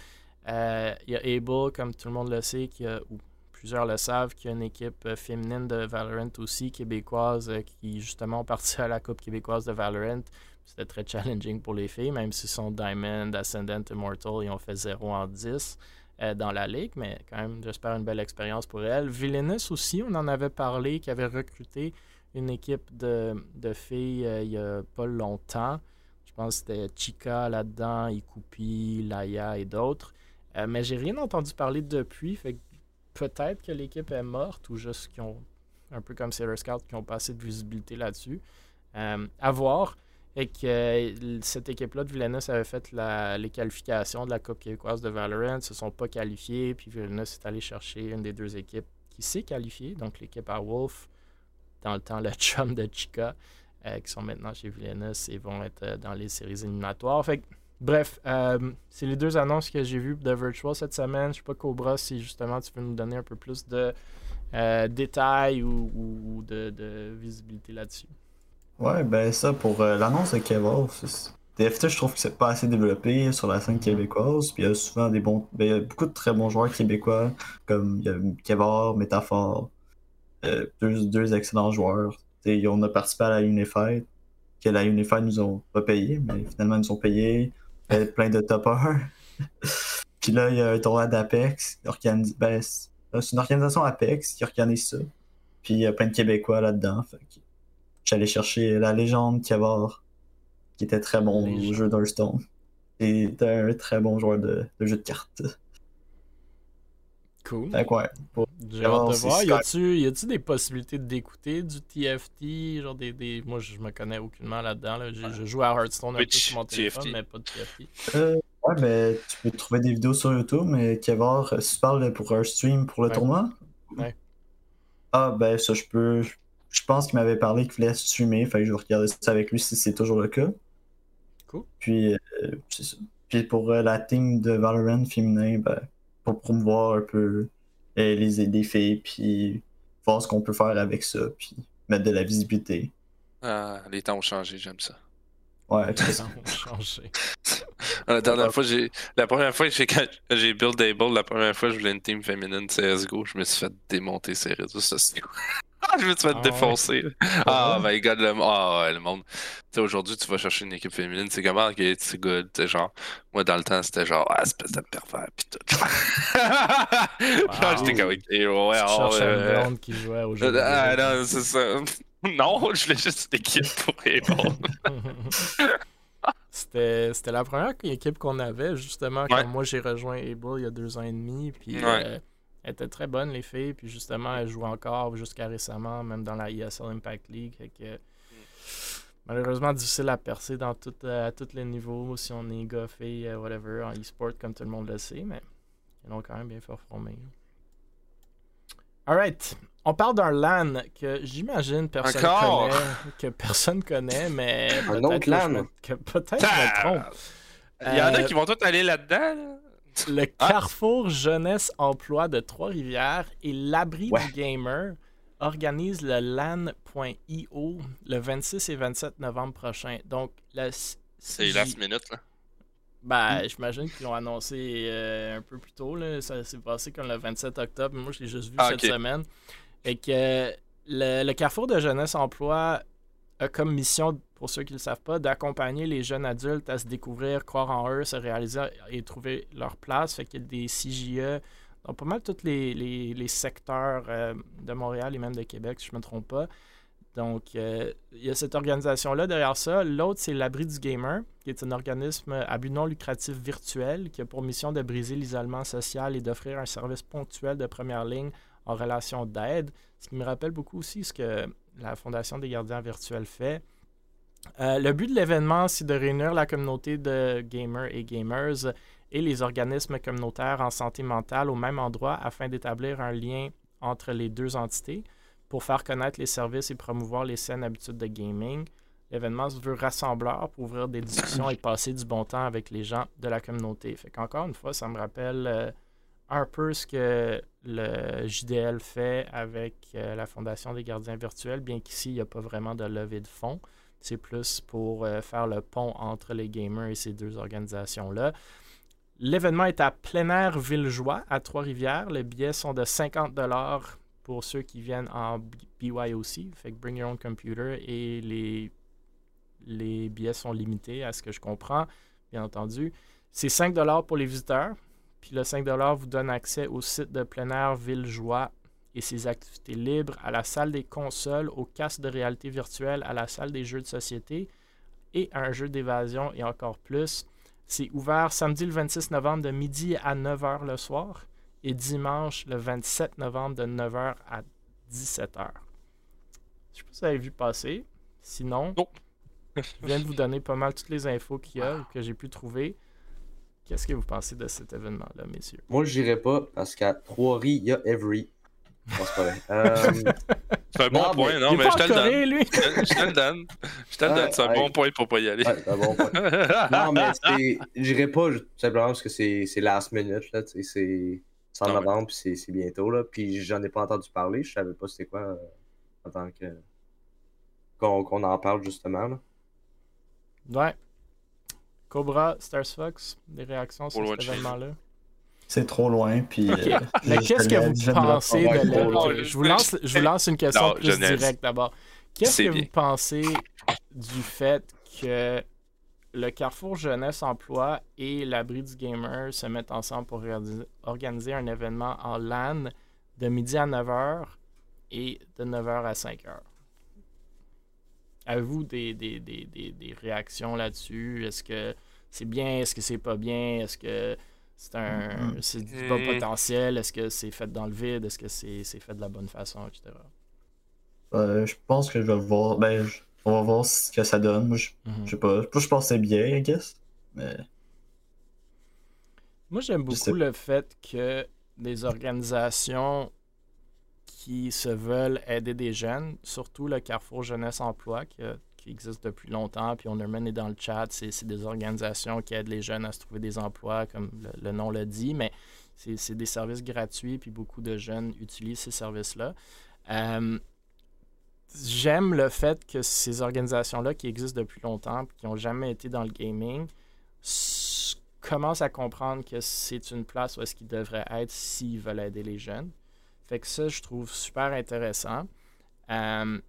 Speaker 1: Il y a Able, comme tout le monde le sait, qui a, ou plusieurs le savent, qui a une équipe féminine de Valorant aussi, québécoise, qui justement ont parti à la Coupe québécoise de Valorant. C'était très challenging pour les filles, même si sont Diamond, Ascendant, Immortal, ils ont fait 0 en 10 euh, dans la ligue, mais quand même, j'espère une belle expérience pour elles. Villainous aussi, on en avait parlé, qui avait recruté une équipe de, de filles euh, il y a pas longtemps. Je pense que c'était Chica là-dedans, Ikupi, Laia et d'autres. Euh, mais j'ai rien entendu parler depuis, fait que peut-être que l'équipe est morte ou juste qu'ils ont, un peu comme Sailor Scout, qui ont pas assez de visibilité là-dessus. Euh, à voir. Et que euh, cette équipe-là de Villeneuve avait fait la- les qualifications de la Coupe québécoise de Valorant, se sont pas qualifiés, puis Villeneuve est allé chercher une des deux équipes qui s'est qualifiée, donc l'équipe à Wolf, dans le temps le chum de Chica, euh, qui sont maintenant chez Villeneuve et vont être euh, dans les séries éliminatoires. Fait que, bref, euh, c'est les deux annonces que j'ai vues de Virtual cette semaine. Je sais pas, Cobra, si justement tu peux nous donner un peu plus de détails ou, de visibilité là-dessus.
Speaker 3: Ouais, ben ça, pour euh, l'annonce de c'est- TFT, je trouve que c'est pas assez développé sur la scène québécoise. Puis il y a souvent des bons. Ben, il y a beaucoup de très bons joueurs québécois, comme il Métaphore, euh, deux, deux excellents joueurs. On a participé à la Unified, que la Unified nous ont pas payé, mais finalement ils nous ont payé. Plein de top 1. Puis là, il y a un tournoi d'Apex. organi- Ben, c'est une organisation Apex qui organise ça. Puis il y a plein de Québécois là-dedans. Fait J'allais chercher la légende Kevor, qui était très bon
Speaker 1: Légende.
Speaker 3: au jeu d'Hearthstone. Et était un très bon joueur de, de jeu de cartes.
Speaker 1: Cool.
Speaker 3: Fait ouais, pour-
Speaker 1: J'ai hâte de voir. Y a-tu y a-tu des possibilités d'écouter du TFT genre des, des... Moi, je me connais aucunement là-dedans. Là. Je, je joue à Hearthstone un peu sur mon téléphone,
Speaker 4: TFT.
Speaker 1: mais pas de TFT.
Speaker 3: Euh, ouais, mais tu peux trouver des vidéos sur YouTube, mais Kevor, euh, si tu parles pour un stream pour le
Speaker 1: Ouais.
Speaker 3: tournoi?
Speaker 1: Ouais.
Speaker 3: Ah, ben ça, je peux. Je pense qu'il m'avait parlé qu'il voulait streamer, fait que je vais regarder ça avec lui si c'est toujours le cas.
Speaker 1: Cool.
Speaker 3: Puis, euh, c'est ça. Puis pour euh, la team de Valorant féminin, ben, pour promouvoir un peu euh, les des filles, puis voir ce qu'on peut faire avec ça, puis mettre de la visibilité.
Speaker 4: Ah, les temps ont changé, j'aime ça.
Speaker 3: Ouais,
Speaker 1: Les
Speaker 3: c'est ça.
Speaker 1: temps ont changé.
Speaker 4: La dernière fois, j'ai. La première fois, j'ai quand j'ai build Able, la première fois, je voulais une team féminine CSGO, je me suis fait démonter ses réseaux sociaux. Je me suis fait
Speaker 1: Ah ouais.
Speaker 4: défoncer. Ah,
Speaker 3: ouais?
Speaker 4: my god, le, ah, ouais, le monde. Tu sais, aujourd'hui, tu vas chercher une équipe féminine, c'est comment, ok, c'est good. Tu genre, moi, dans le temps, c'était genre, ah, espèce de pervers, pis tout. Genre, j'étais comme, ok, ouais, ah,
Speaker 1: cherches
Speaker 4: ouais,
Speaker 1: qui jouait au jeu.
Speaker 4: Ah, non, c'est ça. Non, je voulais juste une équipe pour Able.
Speaker 1: C'était c'était la première équipe qu'on avait, justement, quand moi j'ai rejoint Able il y a deux ans et demi. Puis
Speaker 4: Ouais.
Speaker 1: euh, elles étaient très bonnes, les filles. Puis justement, elles jouent encore jusqu'à récemment, même dans la ESL Impact League. Fait que, malheureusement, difficile à percer dans tout, euh, à tous les niveaux, si on est gars, filles, euh, whatever, en e-sport, comme tout le monde le sait. Mais ils l'ont quand même bien performé. Alright. On parle d'un LAN que j'imagine personne
Speaker 4: Encore?
Speaker 1: connaît, que personne connaît, mais
Speaker 2: Un
Speaker 1: peut-être
Speaker 2: autre LAN?
Speaker 1: me- que peut-être je me trompe.
Speaker 4: Il y en a
Speaker 1: Euh,
Speaker 4: qui vont tous aller là-dedans. là.
Speaker 1: Le
Speaker 4: Ah.
Speaker 1: Carrefour Jeunesse Emploi de Trois-Rivières et l'Abri
Speaker 2: Ouais.
Speaker 1: du Gamer organisent le LAN.io le 26 et 27 novembre prochain. Donc, la
Speaker 4: C'est last minute. Là.
Speaker 1: Ben, j'imagine qu'ils l'ont annoncé euh, un peu plus tôt. Là. Ça s'est passé comme le 27 octobre. Moi, je l'ai juste vu
Speaker 4: Ah,
Speaker 1: cette semaine. Et que le, le Carrefour de Jeunesse Emploi a comme mission, pour ceux qui ne le savent pas, d'accompagner les jeunes adultes à se découvrir, croire en eux, se réaliser et trouver leur place. Fait qu'il y a des CJE dans pas mal tous les, les- les secteurs euh, de Montréal et même de Québec, si je ne me trompe pas. Donc, euh, il y a cette organisation-là derrière ça. L'autre, c'est l'Abri du Gamer, qui est un organisme à but non lucratif virtuel qui a pour mission de briser l'isolement social et d'offrir un service ponctuel de première ligne en relation d'aide. Ce qui me rappelle beaucoup aussi ce que la Fondation des gardiens virtuels fait. Euh, le but de l'événement, c'est de réunir la communauté de gamers et gamers et les organismes communautaires en santé mentale au même endroit afin d'établir un lien entre les deux entités pour faire connaître les services et promouvoir les saines habitudes de gaming. L'événement se veut rassembleur pour ouvrir des discussions et passer du bon temps avec les gens de la communauté. Fait qu'encore une fois, ça me rappelle euh, un peu ce que le JDL fait avec euh, la Fondation des gardiens virtuels, bien qu'ici, il n'y a pas vraiment de levée de fonds. C'est plus pour euh, faire le pont entre les gamers et ces deux organisations-là. L'événement est à plein air Villejoie, à Trois-Rivières. Les billets sont de 50 pour ceux qui viennent en BYOC, fait que Bring Your Own Computer, et les, les billets sont limités à ce que je comprends, bien entendu. C'est 5 pour les visiteurs, puis le 5 vous donne accès au site de plein air Villejoie et ses activités libres, à la salle des consoles, au casque de réalité virtuelle, à la salle des jeux de société et à un jeu d'évasion et encore plus. C'est ouvert samedi le 26 novembre de midi à 9h le soir et dimanche le 27 novembre de 9h à 17h. Je sais pas si vous avez vu passer. Sinon,
Speaker 4: Non.
Speaker 1: je viens de vous donner pas mal toutes les infos qu'il y a ou que j'ai pu trouver. Qu'est-ce que vous pensez de cet événement-là, messieurs?
Speaker 2: Moi, je dirais pas parce qu'à Trois-Rives, il y a Every. C'est pas vrai. Euh,
Speaker 4: C'est un bon
Speaker 2: Non,
Speaker 4: point.
Speaker 2: mais-
Speaker 4: Non, mais
Speaker 1: pas
Speaker 4: je te le donne.
Speaker 1: Lui!
Speaker 4: Je te le donne. Je te le
Speaker 2: Ouais,
Speaker 4: donne. C'est un
Speaker 2: ouais.
Speaker 4: bon point pour pas y aller.
Speaker 2: ouais, c'est un bon point. Non, mais c'est. Je dirais pas tout simplement parce que c'est c'est last minute, là. tu sais, C'est c'est en
Speaker 4: Ah ouais.
Speaker 2: novembre, puis c'est- c'est bientôt, là. Puis j'en ai pas entendu parler. Je savais pas c'était quoi euh, en tant que. Qu'on en parle justement, là.
Speaker 1: Ouais. Cobra, Stars Fox, des réactions sur cet événement-là?
Speaker 3: C'est trop loin, puis. Euh,
Speaker 1: qu'est-ce que vous
Speaker 3: de le
Speaker 1: pensez de Je vous lance, je vous lance une question
Speaker 4: Non,
Speaker 1: plus directe d'abord. Qu'est-ce que
Speaker 4: bien.
Speaker 1: vous pensez du fait que le Carrefour Jeunesse Emploi et l'Abri du Gamer se mettent ensemble pour organiser un événement en LAN de midi à 9h et de 9h à 5h? Avez-vous des, des, des, des, des réactions là-dessus? Est-ce que c'est bien? Est-ce que c'est pas bien? Est-ce que c'est un
Speaker 3: Mhm.
Speaker 1: c'est du bas potentiel? Est-ce que c'est fait dans le vide? Est-ce que c'est c'est fait de la bonne façon, etc.?
Speaker 3: Euh, je pense que je vais voir. Ben, je- on va voir ce que ça donne. Moi, je,
Speaker 1: Mhm.
Speaker 3: je sais pas. Je pense que c'est bien, I guess. Mais.
Speaker 1: Moi, j'aime beaucoup le fait que des organisations qui se veulent aider des jeunes, surtout le Carrefour Jeunesse Emploi, qui, a- qui existe depuis longtemps, puis on le est dans le chat, c'est des organisations qui aident les jeunes à se trouver des emplois, comme le, nom le dit, mais c'est des services gratuits, puis beaucoup de jeunes utilisent ces services-là. Euh, J'aime le fait que ces organisations-là, qui existent depuis longtemps, qui n'ont jamais été dans le gaming, commencent à comprendre que c'est une place où est-ce qu'ils devraient être s'ils veulent aider les jeunes. Fait que ça, je trouve super intéressant. Euh,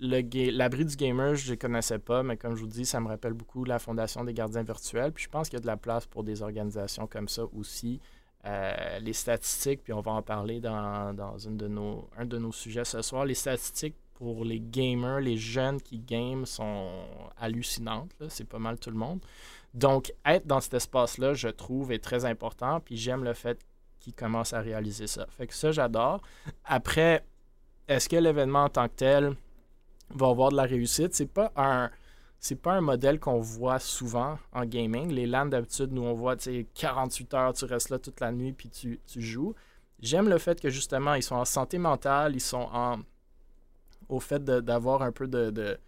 Speaker 1: L'abri du gamer, je ne connaissais pas, mais comme je vous dis, ça me rappelle beaucoup la Fondation des gardiens virtuels. Puis je pense qu'il y a de la place pour des organisations comme ça aussi. Euh, les statistiques, puis on va en parler dans, dans une de nos, un de nos sujets ce soir, les statistiques pour les gamers, les jeunes qui game sont hallucinantes. C'est pas mal tout le monde. Donc, être dans cet espace-là, je trouve, est très important. Puis j'aime le fait qu'ils commencent à réaliser ça. Fait que ça, j'adore. Après, est-ce que l'événement en tant que tel va avoir de la réussite? C'est pas un. C'est pas un modèle qu'on voit souvent en gaming. Les LAN, d'habitude, nous, on voit tu sais, 48 heures, tu restes là toute la nuit puis tu, tu joues. j'aime le fait que justement, ils sont en santé mentale, ils sont en. au fait d'avoir un peu de. de-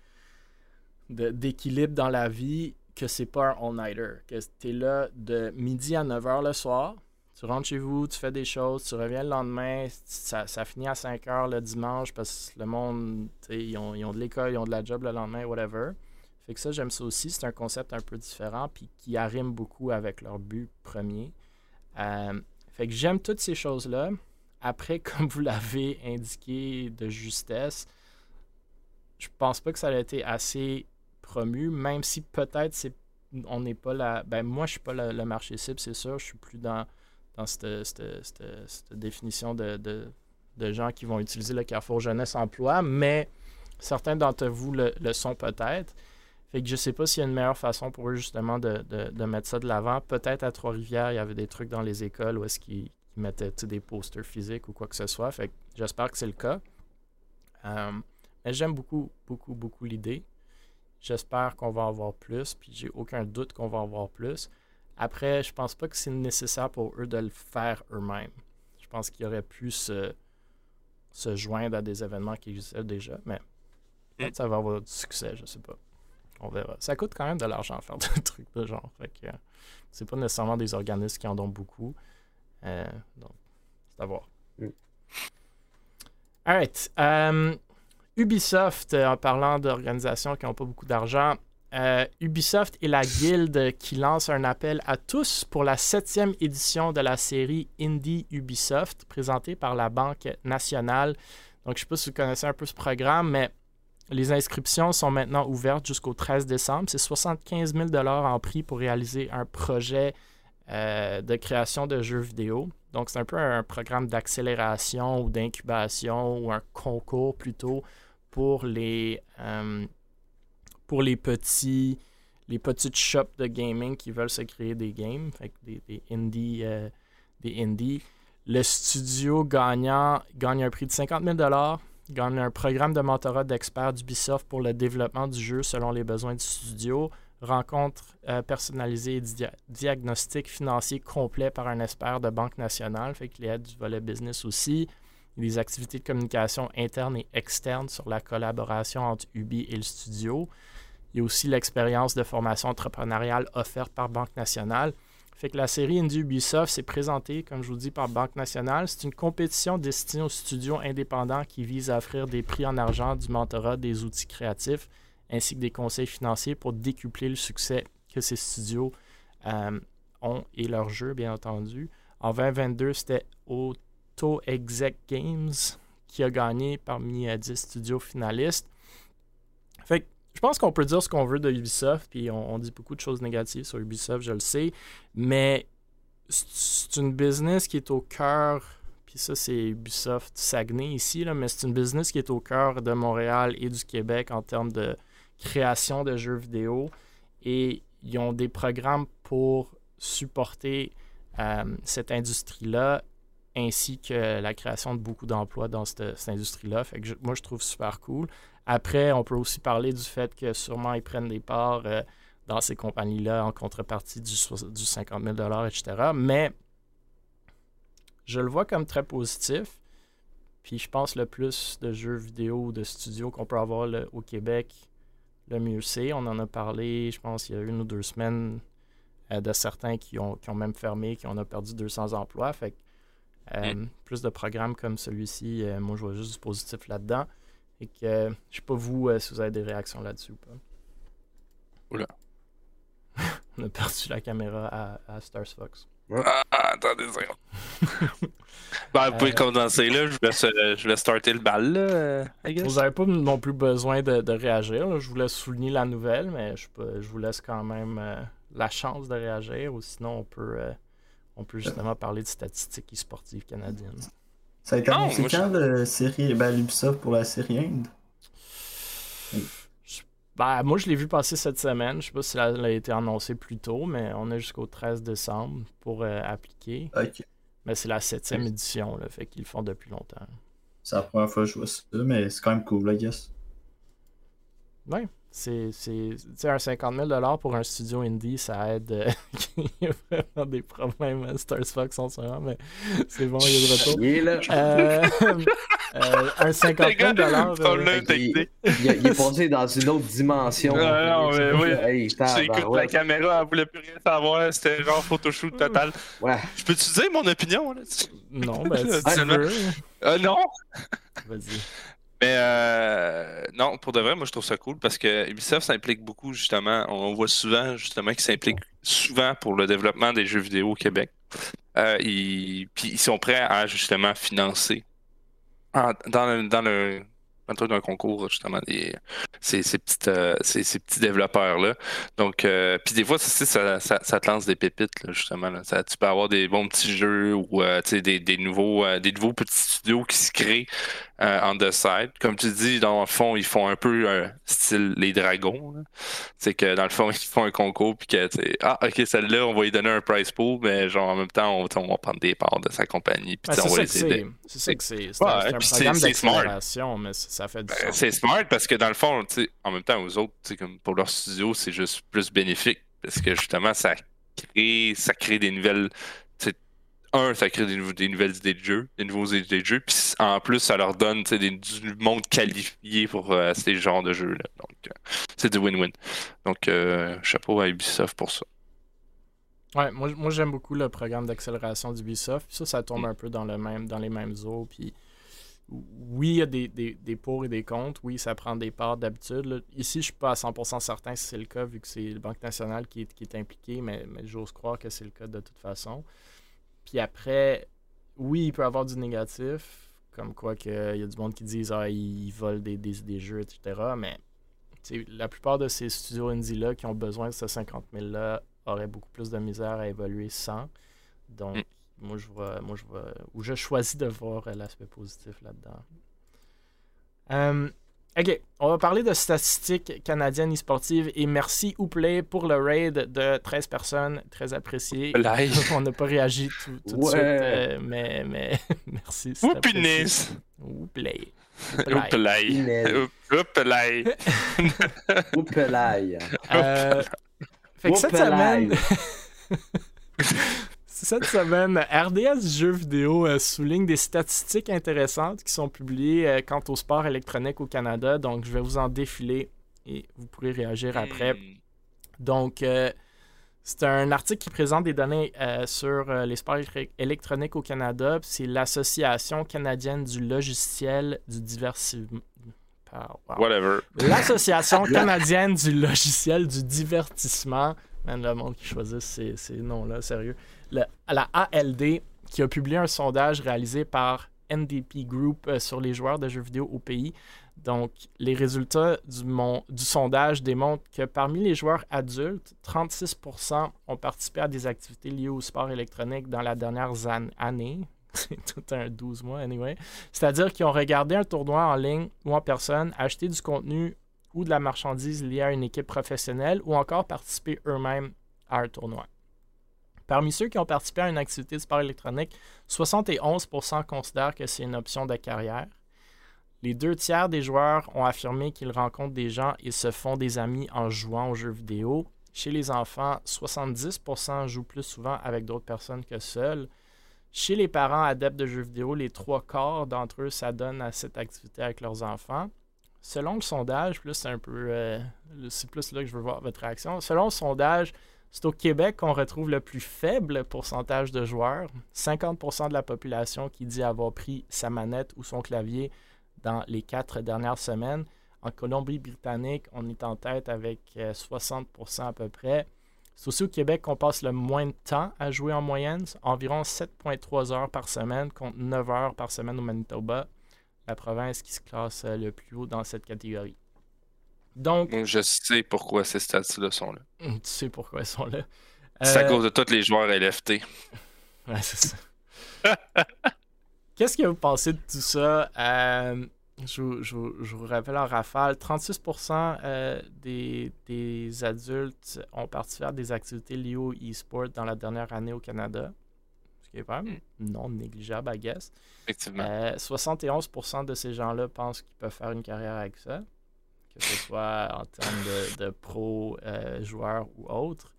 Speaker 1: de- d'équilibre dans la vie, que c'est pas un all-nighter. Que tu es là de midi à 9h le soir. Tu rentres chez vous, tu fais des choses, tu reviens le lendemain, ça, ça finit à 5 h le dimanche parce que le monde, ils ont, ils ont de l'école, ils ont de la job le lendemain, whatever. Fait que ça, j'aime ça aussi. C'est un concept un peu différent puis qui arrime beaucoup avec leur but premier. Euh, fait que j'aime toutes ces choses-là. Après, comme vous l'avez indiqué de justesse, je pense pas que ça a été assez promu, même si peut-être c'est on n'est pas la. Ben moi, je suis pas le, le marché cible, c'est sûr. Je suis plus dans, dans cette, cette- cette- définition de, de- de gens qui vont utiliser le Carrefour Jeunesse Emploi, mais certains d'entre vous le, sont peut-être. Fait que je sais pas s'il y a une meilleure façon pour eux justement de, de- de mettre ça de l'avant. Peut-être à Trois-Rivières, il y avait des trucs dans les écoles où est-ce qu'ils mettaient des posters physiques ou quoi que ce soit. Fait j'espère que c'est le cas. Euh, mais j'aime beaucoup, beaucoup, beaucoup l'idée. J'espère qu'on va en avoir plus, puis j'ai aucun doute qu'on va en avoir plus. Après, je pense pas que c'est nécessaire pour eux de le faire eux-mêmes. Je pense qu'ils auraient pu se, se joindre à des événements qui existaient déjà, mais peut-être ça va avoir du succès, je sais pas. On verra. Ça coûte quand même de l'argent faire des trucs de genre. Fait que euh, c'est pas nécessairement des organismes qui en ont beaucoup. Euh, donc, c'est à voir. Alright. euh, Ubisoft, en parlant d'organisations qui n'ont pas beaucoup d'argent, euh, Ubisoft et la Guilde qui lancent un appel à tous pour la septième édition de la série Indie Ubisoft, présentée par la Banque nationale. Donc, je ne sais pas si vous connaissez un peu ce programme, mais les inscriptions sont maintenant ouvertes jusqu'au 13 décembre. C'est 75 000 en prix pour réaliser un projet euh, de création de jeux vidéo. Donc, c'est un peu un programme d'accélération ou d'incubation ou un concours plutôt pour les, euh, pour les petits petites shops de gaming qui veulent se créer des games, des, euh, des indies. Le studio gagnant gagne un prix de 50 000 gagne un programme de mentorat d'experts d'Ubisoft pour le développement du jeu selon les besoins du studio, rencontre euh, personnalisée et dia- diagnostic financier complet par un expert de Banque nationale, fait qu'il y a du volet business aussi. Des activités de communication interne et externe sur la collaboration entre Ubi et le studio. Il y a aussi l'expérience de formation entrepreneuriale offerte par Banque nationale. Fait que la série Indie Ubisoft s'est présentée, comme je vous dis, par Banque nationale. C'est une compétition destinée aux studios indépendants qui vise à offrir des prix en argent, du mentorat, des outils créatifs, ainsi que des conseils financiers pour décupler le succès que ces studios euh, ont et leurs jeux, bien entendu. En 2022, c'était Auto Exec Games qui a gagné parmi euh, 10 studios finalistes. Je pense qu'on peut dire ce qu'on veut de Ubisoft, puis on, dit beaucoup de choses négatives sur Ubisoft, je le sais, mais c'est une business qui est au cœur, puis ça c'est Ubisoft Saguenay ici, là, mais c'est une business qui est au cœur de Montréal et du Québec en termes de création de jeux vidéo, et ils ont des programmes pour supporter euh, cette industrie-là, ainsi que la création de beaucoup d'emplois dans cette, industrie-là. Fait que moi, je trouve super cool. Après, on peut aussi parler du fait que sûrement ils prennent des parts euh, dans ces compagnies-là en contrepartie du, soix- du 50 000 etc. Mais je le vois comme très positif. Puis je pense le plus de jeux vidéo ou de studios qu'on peut avoir le- au Québec, le mieux c'est. On en a parlé, je pense, il y a une ou deux semaines euh, de certains qui ont, qui ont même fermé, qui ont a perdu 200 emplois. Fait que, euh, plus de programmes comme celui-ci, moi je vois juste du positif là-dedans. Et que euh, je sais pas vous euh, si vous avez des réactions là-dessus ou pas.
Speaker 4: Oula.
Speaker 1: On a perdu la caméra à, à Stars Fox.
Speaker 4: Ah, attendez ben, vous pouvez
Speaker 1: Euh,
Speaker 4: commencer là. Je vous laisse, je laisse starter le bal là, I guess.
Speaker 1: Vous n'avez pas non plus besoin de, de réagir. là. Je vous laisse souligner la nouvelle, mais je, peux- je vous laisse quand même euh, la chance de réagir. Ou sinon, on peut, euh, on peut justement parler de statistiques e-sportives canadiennes.
Speaker 3: Ça a été
Speaker 4: Non,
Speaker 3: annoncé
Speaker 4: moi, je-
Speaker 3: quand le série, ben, l'Ubisoft pour la série Inde?
Speaker 1: Ben, moi, je l'ai vu passer cette semaine. Je sais pas si elle a été annoncée plus tôt, mais on a jusqu'au 13 décembre pour euh, appliquer.
Speaker 3: Ok.
Speaker 1: Mais c'est la septième
Speaker 3: Oui.
Speaker 1: édition, là, fait qu'ils le font depuis longtemps.
Speaker 3: C'est la première fois que je vois ça, mais c'est quand même cool, I guess.
Speaker 1: c'est, c'est, tu sais, un 50 000 pour un studio indie, ça aide. euh, Il y a vraiment des problèmes à Stars Fox en ce moment, mais c'est bon, il y a de retour.
Speaker 2: Il est là.
Speaker 1: Euh, euh, un 50
Speaker 4: Les
Speaker 1: 000
Speaker 4: gars,
Speaker 1: euh,
Speaker 2: il-. Il, il est passé dans une autre dimension.
Speaker 4: Ouais, non, mais oui.
Speaker 2: Hey,
Speaker 4: Tu écoutes, la caméra, elle voulait plus rien savoir, c'était genre photoshoot total.
Speaker 2: Ouais.
Speaker 4: Je peux-tu dire mon opinion, là?
Speaker 1: Non, ben, si tu
Speaker 4: non.
Speaker 1: veux.
Speaker 4: Euh, non!
Speaker 1: Vas-y.
Speaker 4: Mais euh, non, pour de vrai, moi je trouve ça cool parce que Ubisoft s'implique beaucoup justement. On voit souvent justement qu'ils s'impliquent souvent pour le développement des jeux vidéo au Québec. Euh, ils, puis ils sont prêts à justement financer en- dans le, dans le, dans le d'un concours justement des, ces, ces, petites, euh, ces, ces petits développeurs là. Donc, euh, puis des fois, ça, ça, ça, te lance des pépites justement. Là. Tu peux avoir des bons petits jeux ou euh, des, des nouveaux, des nouveaux petits studios qui se créent on the side. Comme tu dis, dans le fond, ils font un peu euh, style les dragons. C'est que dans le fond, ils font un concours puis que ah ok celle-là, on va lui donner un prize pool, mais genre en même temps, on, on va prendre des parts de sa compagnie puis
Speaker 1: Ben, c'est
Speaker 4: on va
Speaker 1: ça que
Speaker 4: les aider.
Speaker 1: c'est. C'est ça que c'est. C'est un,
Speaker 4: Ouais,
Speaker 1: c'est un
Speaker 4: puis
Speaker 1: programme
Speaker 4: c'est- c'est smart.
Speaker 1: d'accélération, mais ça fait du
Speaker 4: Ben. C'est smart parce que dans le fond, en même temps, aux autres, comme pour leur studio, c'est juste plus bénéfique parce que justement, ça crée, ça crée des nouvelles. Un, ça crée des, nouvelles idées de jeu, des nouveaux idées de jeu, puis en plus, ça leur donne des- du monde qualifié pour euh, ces genres de jeux-là. Donc, euh, c'est du win-win. Donc, euh, chapeau à Ubisoft pour ça.
Speaker 1: Ouais, moi, moi j'aime beaucoup le programme d'accélération d'Ubisoft. Puis ça, ça
Speaker 4: Mm.
Speaker 1: tombe un peu dans, le même, dans les mêmes eaux. Puis oui, il y a des, des, des pour et des contre. Oui, ça prend des parts d'habitude. Ici, je suis pas à 100% certain si c'est le cas, vu que c'est le Banque nationale qui est, qui est impliqué, mais, mais j'ose croire que c'est le cas de toute façon. Puis après, oui, il peut y avoir du négatif, comme quoi que il y a du monde qui disent ah, ils volent des, des, des jeux, etc. Mais la plupart de ces studios indie-là qui ont besoin de ce 50 000-là auraient beaucoup plus de misère à évoluer sans. Donc,
Speaker 4: Mm.
Speaker 1: moi, je vois, moi, je vois, ou je choisis de voir l'aspect positif là-dedans. Euh, ok, on va parler de statistiques canadiennes e-sportives et merci Ouplay pour le raid de 13 personnes, très apprécié.
Speaker 4: Live.
Speaker 1: on n'a pas réagi tout, tout de suite, euh, mais, mais merci. Ouplay.
Speaker 4: Oupelay.
Speaker 2: Punaise.
Speaker 4: Oupelay.
Speaker 2: Oupelaille.
Speaker 1: Euh, fait que cette semaine, cette semaine, RDS Jeux vidéo euh, souligne des statistiques intéressantes qui sont publiées euh, quant au sport électronique au Canada. Donc, je vais vous en défiler et vous pourrez réagir après.
Speaker 4: Hmm.
Speaker 1: Donc, euh, c'est un article qui présente des données euh, sur euh, les sports électroniques au Canada. C'est l'Association canadienne du logiciel du divertissement.
Speaker 4: Whatever.
Speaker 1: L'Association canadienne du logiciel du divertissement. Man, le monde qui choisit ces, ces noms-là, sérieux. La ALD qui a publié un sondage réalisé par NDP Group euh, sur les joueurs de jeux vidéo au pays. Donc, les résultats du, du sondage démontrent que parmi les joueurs adultes, 36% ont participé à des activités liées au sport électronique dans la dernière année. C'est tout un 12 mois, anyway. C'est-à-dire qu'ils ont regardé un tournoi en ligne ou en personne, acheté du contenu ou de la marchandise liée à une équipe professionnelle ou encore participé eux-mêmes à un tournoi. Parmi ceux qui ont participé à une activité de sport électronique, 71% considèrent que c'est une option de carrière. Les deux tiers des joueurs ont affirmé qu'ils rencontrent des gens et se font des amis en jouant aux jeux vidéo. Chez les enfants, 70% jouent plus souvent avec d'autres personnes que seuls. Chez les parents adeptes de jeux vidéo, les trois quarts d'entre eux s'adonnent à cette activité avec leurs enfants. Selon le sondage, plus c'est un peu, euh, c'est plus là que je veux voir votre réaction. Selon le sondage, c'est au Québec qu'on retrouve le plus faible pourcentage de joueurs. 50% de la population qui dit avoir pris sa manette ou son clavier dans les quatre dernières semaines. En Colombie-Britannique, on est en tête avec euh, 60% à peu près. C'est aussi au Québec qu'on passe le moins de temps à jouer en moyenne, environ 7,3 heures par semaine contre 9 heures par semaine au Manitoba, la province qui se classe euh, le plus haut dans cette catégorie. Donc,
Speaker 4: Je sais pourquoi ces stats-là sont là.
Speaker 1: tu sais pourquoi ils sont là.
Speaker 4: C'est à
Speaker 1: Euh,
Speaker 4: cause de tous les joueurs LFT.
Speaker 1: Ouais, c'est ça. Qu'est-ce que vous pensez de tout ça? Euh, je, vous- je vous- je vous rappelle en rafale, 36% euh, des, des adultes ont participé à des activités liées au e-sport dans la dernière année au Canada. Ce qui est quand même non négligeable, I guess.
Speaker 4: Effectivement.
Speaker 1: Euh, 71% de ces gens-là pensent qu'ils peuvent faire une carrière avec ça. Que ce soit en termes de, de pro euh, joueurs ou autres.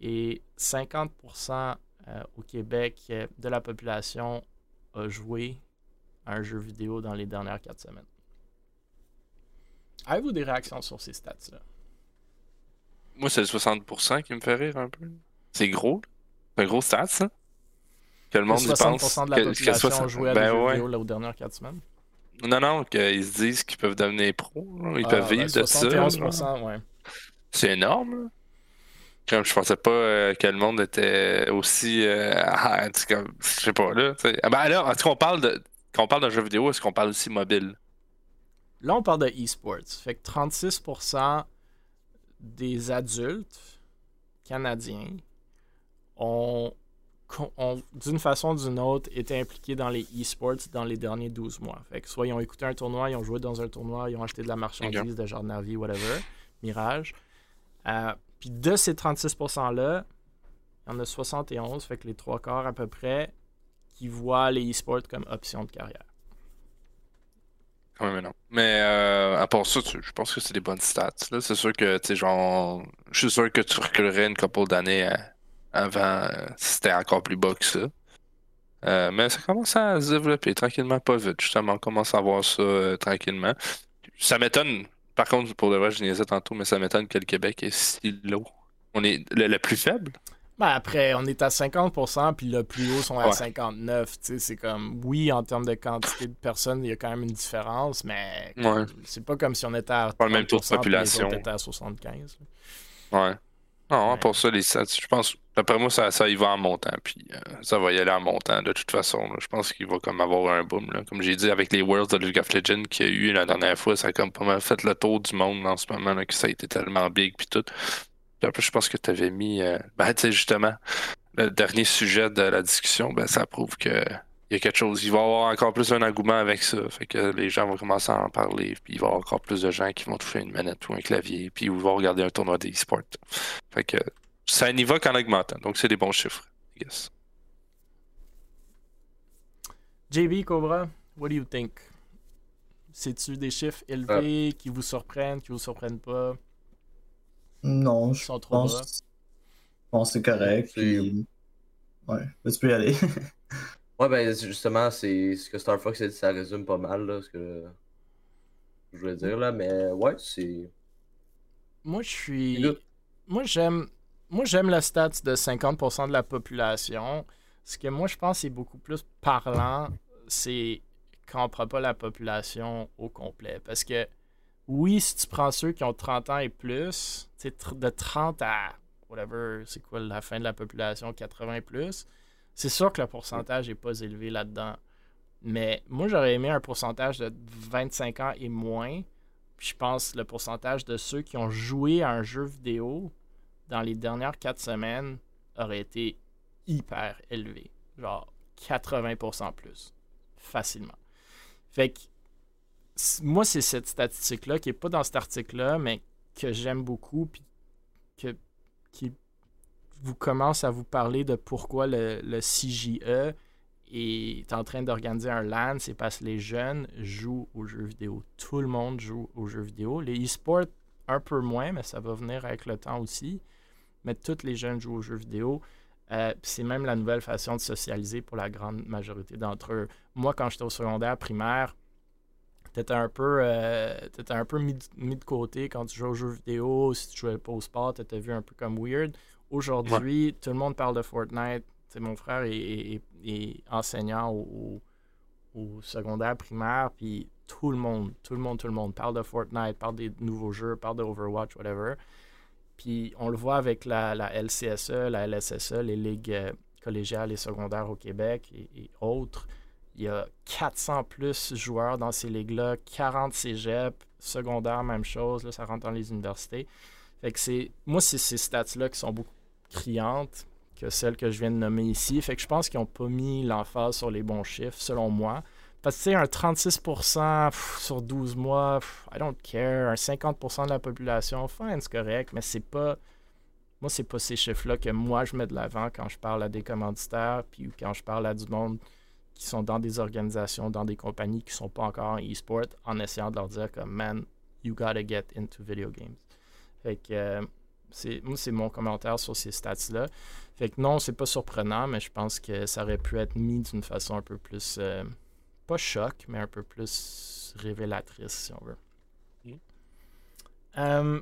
Speaker 1: Et 50% euh, au Québec euh, de la population a joué à un jeu vidéo dans les dernières quatre semaines. Avez-vous des réactions sur ces stats-là?
Speaker 4: Moi, c'est le 60% qui me fait rire un peu. C'est gros. C'est un gros stat, ça. Que le monde y
Speaker 1: 60%
Speaker 4: pense.
Speaker 1: de la
Speaker 4: que- que
Speaker 1: population
Speaker 4: 60
Speaker 1: a joué à
Speaker 4: ben
Speaker 1: des jeux
Speaker 4: ouais.
Speaker 1: vidéo là, aux dernières quatre semaines?
Speaker 4: Non, non, qu'ils se disent qu'ils peuvent devenir pros. là. Ils
Speaker 1: Ah,
Speaker 4: peuvent
Speaker 1: ben,
Speaker 4: vivre de ça. là.
Speaker 1: 71%, ouais.
Speaker 4: C'est énorme. là. Comme je pensais pas euh, que le monde était aussi. euh, ah, comme- je sais pas, là. Ah, ben là, est-ce qu'on parle de. Quand on parle d'un jeu vidéo, est-ce qu'on parle aussi mobile?
Speaker 1: Là, on parle de e-sports. Fait que 36% des adultes canadiens ont, ont, d'une façon ou d'une autre, été impliqués dans les e-sports dans les derniers 12 mois. Fait que soit ils ont écouté un tournoi, ils ont joué dans un tournoi, ils ont acheté de la marchandise de genre Navi, whatever, Mirage. Euh, Puis de ces 36%-là, il y en a 71, fait que les trois quarts à peu près, qui voient les e-sports comme option de carrière.
Speaker 4: Quand même, non. Mais euh, à part ça, tu- je pense que c'est des bonnes stats. là. C'est sûr que, tu sais, genre. Je suis sûr que tu reculerais une couple d'années euh, avant euh, c'était encore plus bas que ça. Euh, mais ça commence à se développer tranquillement, pas vite. Justement, on commence à voir ça euh, tranquillement. Ça m'étonne, par contre, pour le vrai, je niaisais tantôt, mais ça m'étonne que le Québec est si low. On est le, le plus faible?
Speaker 1: Ben après, on est à 50%, puis le plus haut sont à
Speaker 4: Ouais.
Speaker 1: 59. Tu sais, c'est comme, oui, en termes de quantité de personnes, il y a quand même une différence, mais
Speaker 4: Ouais.
Speaker 1: c'est pas comme si on était à
Speaker 4: Pas le même taux de
Speaker 1: 30%, puis
Speaker 4: population.
Speaker 1: Les autres étaient à 75. là.
Speaker 4: Ouais. Non,
Speaker 1: Ouais.
Speaker 4: pour ça, les je pense, d'après moi, ça, ça y va en montant, puis euh, ça va y aller en montant de toute façon. là. Je pense qu'il va comme avoir un boom. Là. Comme j'ai dit, avec les Worlds de League of Legends qu'il y a eu la dernière fois, ça a comme pas mal fait le tour du monde en ce moment, là, que ça a été tellement big, puis tout. Puis après, je pense que tu avais mis, euh, ben, tu sais, justement, le dernier sujet de la discussion, ben, ça prouve que il y a quelque chose. Il va y avoir encore plus un engouement avec ça. Fait que les gens vont commencer à en parler. Puis il va y avoir encore plus de gens qui vont toucher une manette ou un clavier. Puis ils vont regarder un tournoi d'e-sport. Fait que ça n'y va qu'en augmentant. Donc c'est des bons chiffres. I guess.
Speaker 1: JB, Cobra, what do you think? C'est-tu des chiffres élevés qui vous surprennent, qui vous surprennent pas?
Speaker 3: Non,
Speaker 1: Ils
Speaker 3: je
Speaker 1: sont trop bas.
Speaker 3: pense, je pense que c'est correct. Puis, ouais, tu peux y aller.
Speaker 2: Ouais, ben justement, c'est ce que Star Fox a dit, ça résume pas mal là, ce que je voulais dire là, mais ouais, c'est.
Speaker 1: Moi, je suis. Moi, j'aime. Moi, j'aime le stats de 50% de la population. Ce que moi, je pense c'est beaucoup plus parlant, c'est quand on prend pas la population au complet. Parce que, oui, si tu prends ceux qui ont 30 ans et plus, de 30 à whatever, c'est quoi la fin de la population, 80 et plus, c'est sûr que le pourcentage est pas élevé là-dedans. Mais moi, j'aurais aimé un pourcentage de 25 ans et moins. Puis je pense le pourcentage de ceux qui ont joué à un jeu vidéo dans les dernières 4 semaines aurait été hyper élevé. Genre 80% plus. Facilement. Fait que moi, c'est cette statistique-là qui n'est pas dans cet article-là, mais que j'aime beaucoup, puis que, qui vous commence à vous parler de pourquoi le, CJE est en train d'organiser un LAN, c'est parce que les jeunes jouent aux jeux vidéo. Tout le monde joue aux jeux vidéo. Les e-sports, un peu moins, mais ça va venir avec le temps aussi. Mais tous les jeunes jouent aux jeux vidéo. Euh, c'est même la nouvelle façon de socialiser pour la grande majorité d'entre eux. Moi, quand j'étais au secondaire primaire, t'étais un peu, euh, t'étais un peu mis, mis de côté quand tu jouais aux jeux vidéo. Si tu jouais pas au sport, t'étais vu un peu comme weird. Aujourd'hui, tout le monde parle de Fortnite. Mon frère est, est- est enseignant au, secondaire primaire, puis tout le monde, tout le monde, tout le monde parle de Fortnite, parle des nouveaux jeux, parle de Overwatch, whatever. Puis on le voit avec la, la LCSE, la LSSE, les ligues euh, collégiales et secondaires au Québec et, et autres. Il y a 400 plus joueurs dans ces ligues-là, 40 cégep, secondaire, même chose, là, ça rentre dans les universités. Fait que c'est, moi, c'est ces stats-là qui sont beaucoup criantes que celles que je viens de nommer ici. Fait que je pense qu'ils n'ont pas mis l'emphase sur les bons chiffres, selon moi. Parce que, tu sais, un 36% pff, sur 12 mois, I don't care. Un 50% de la population, fine, c'est correct, mais c'est pas. Moi, c'est pas ces chiffres-là que moi je mets de l'avant quand je parle à des commanditaires, puis quand je parle à du monde qui sont dans des organisations, dans des compagnies qui sont pas encore en e-sport, en essayant de leur dire comme, man, you gotta get into video games. Fait que euh, c'est, moi, c'est mon commentaire sur ces stats-là. Fait que non, c'est pas surprenant, mais je pense que ça aurait pu être mis d'une façon un peu plus, euh, pas choc, mais un peu plus révélatrice, si on veut.
Speaker 4: Mm.
Speaker 1: Euh,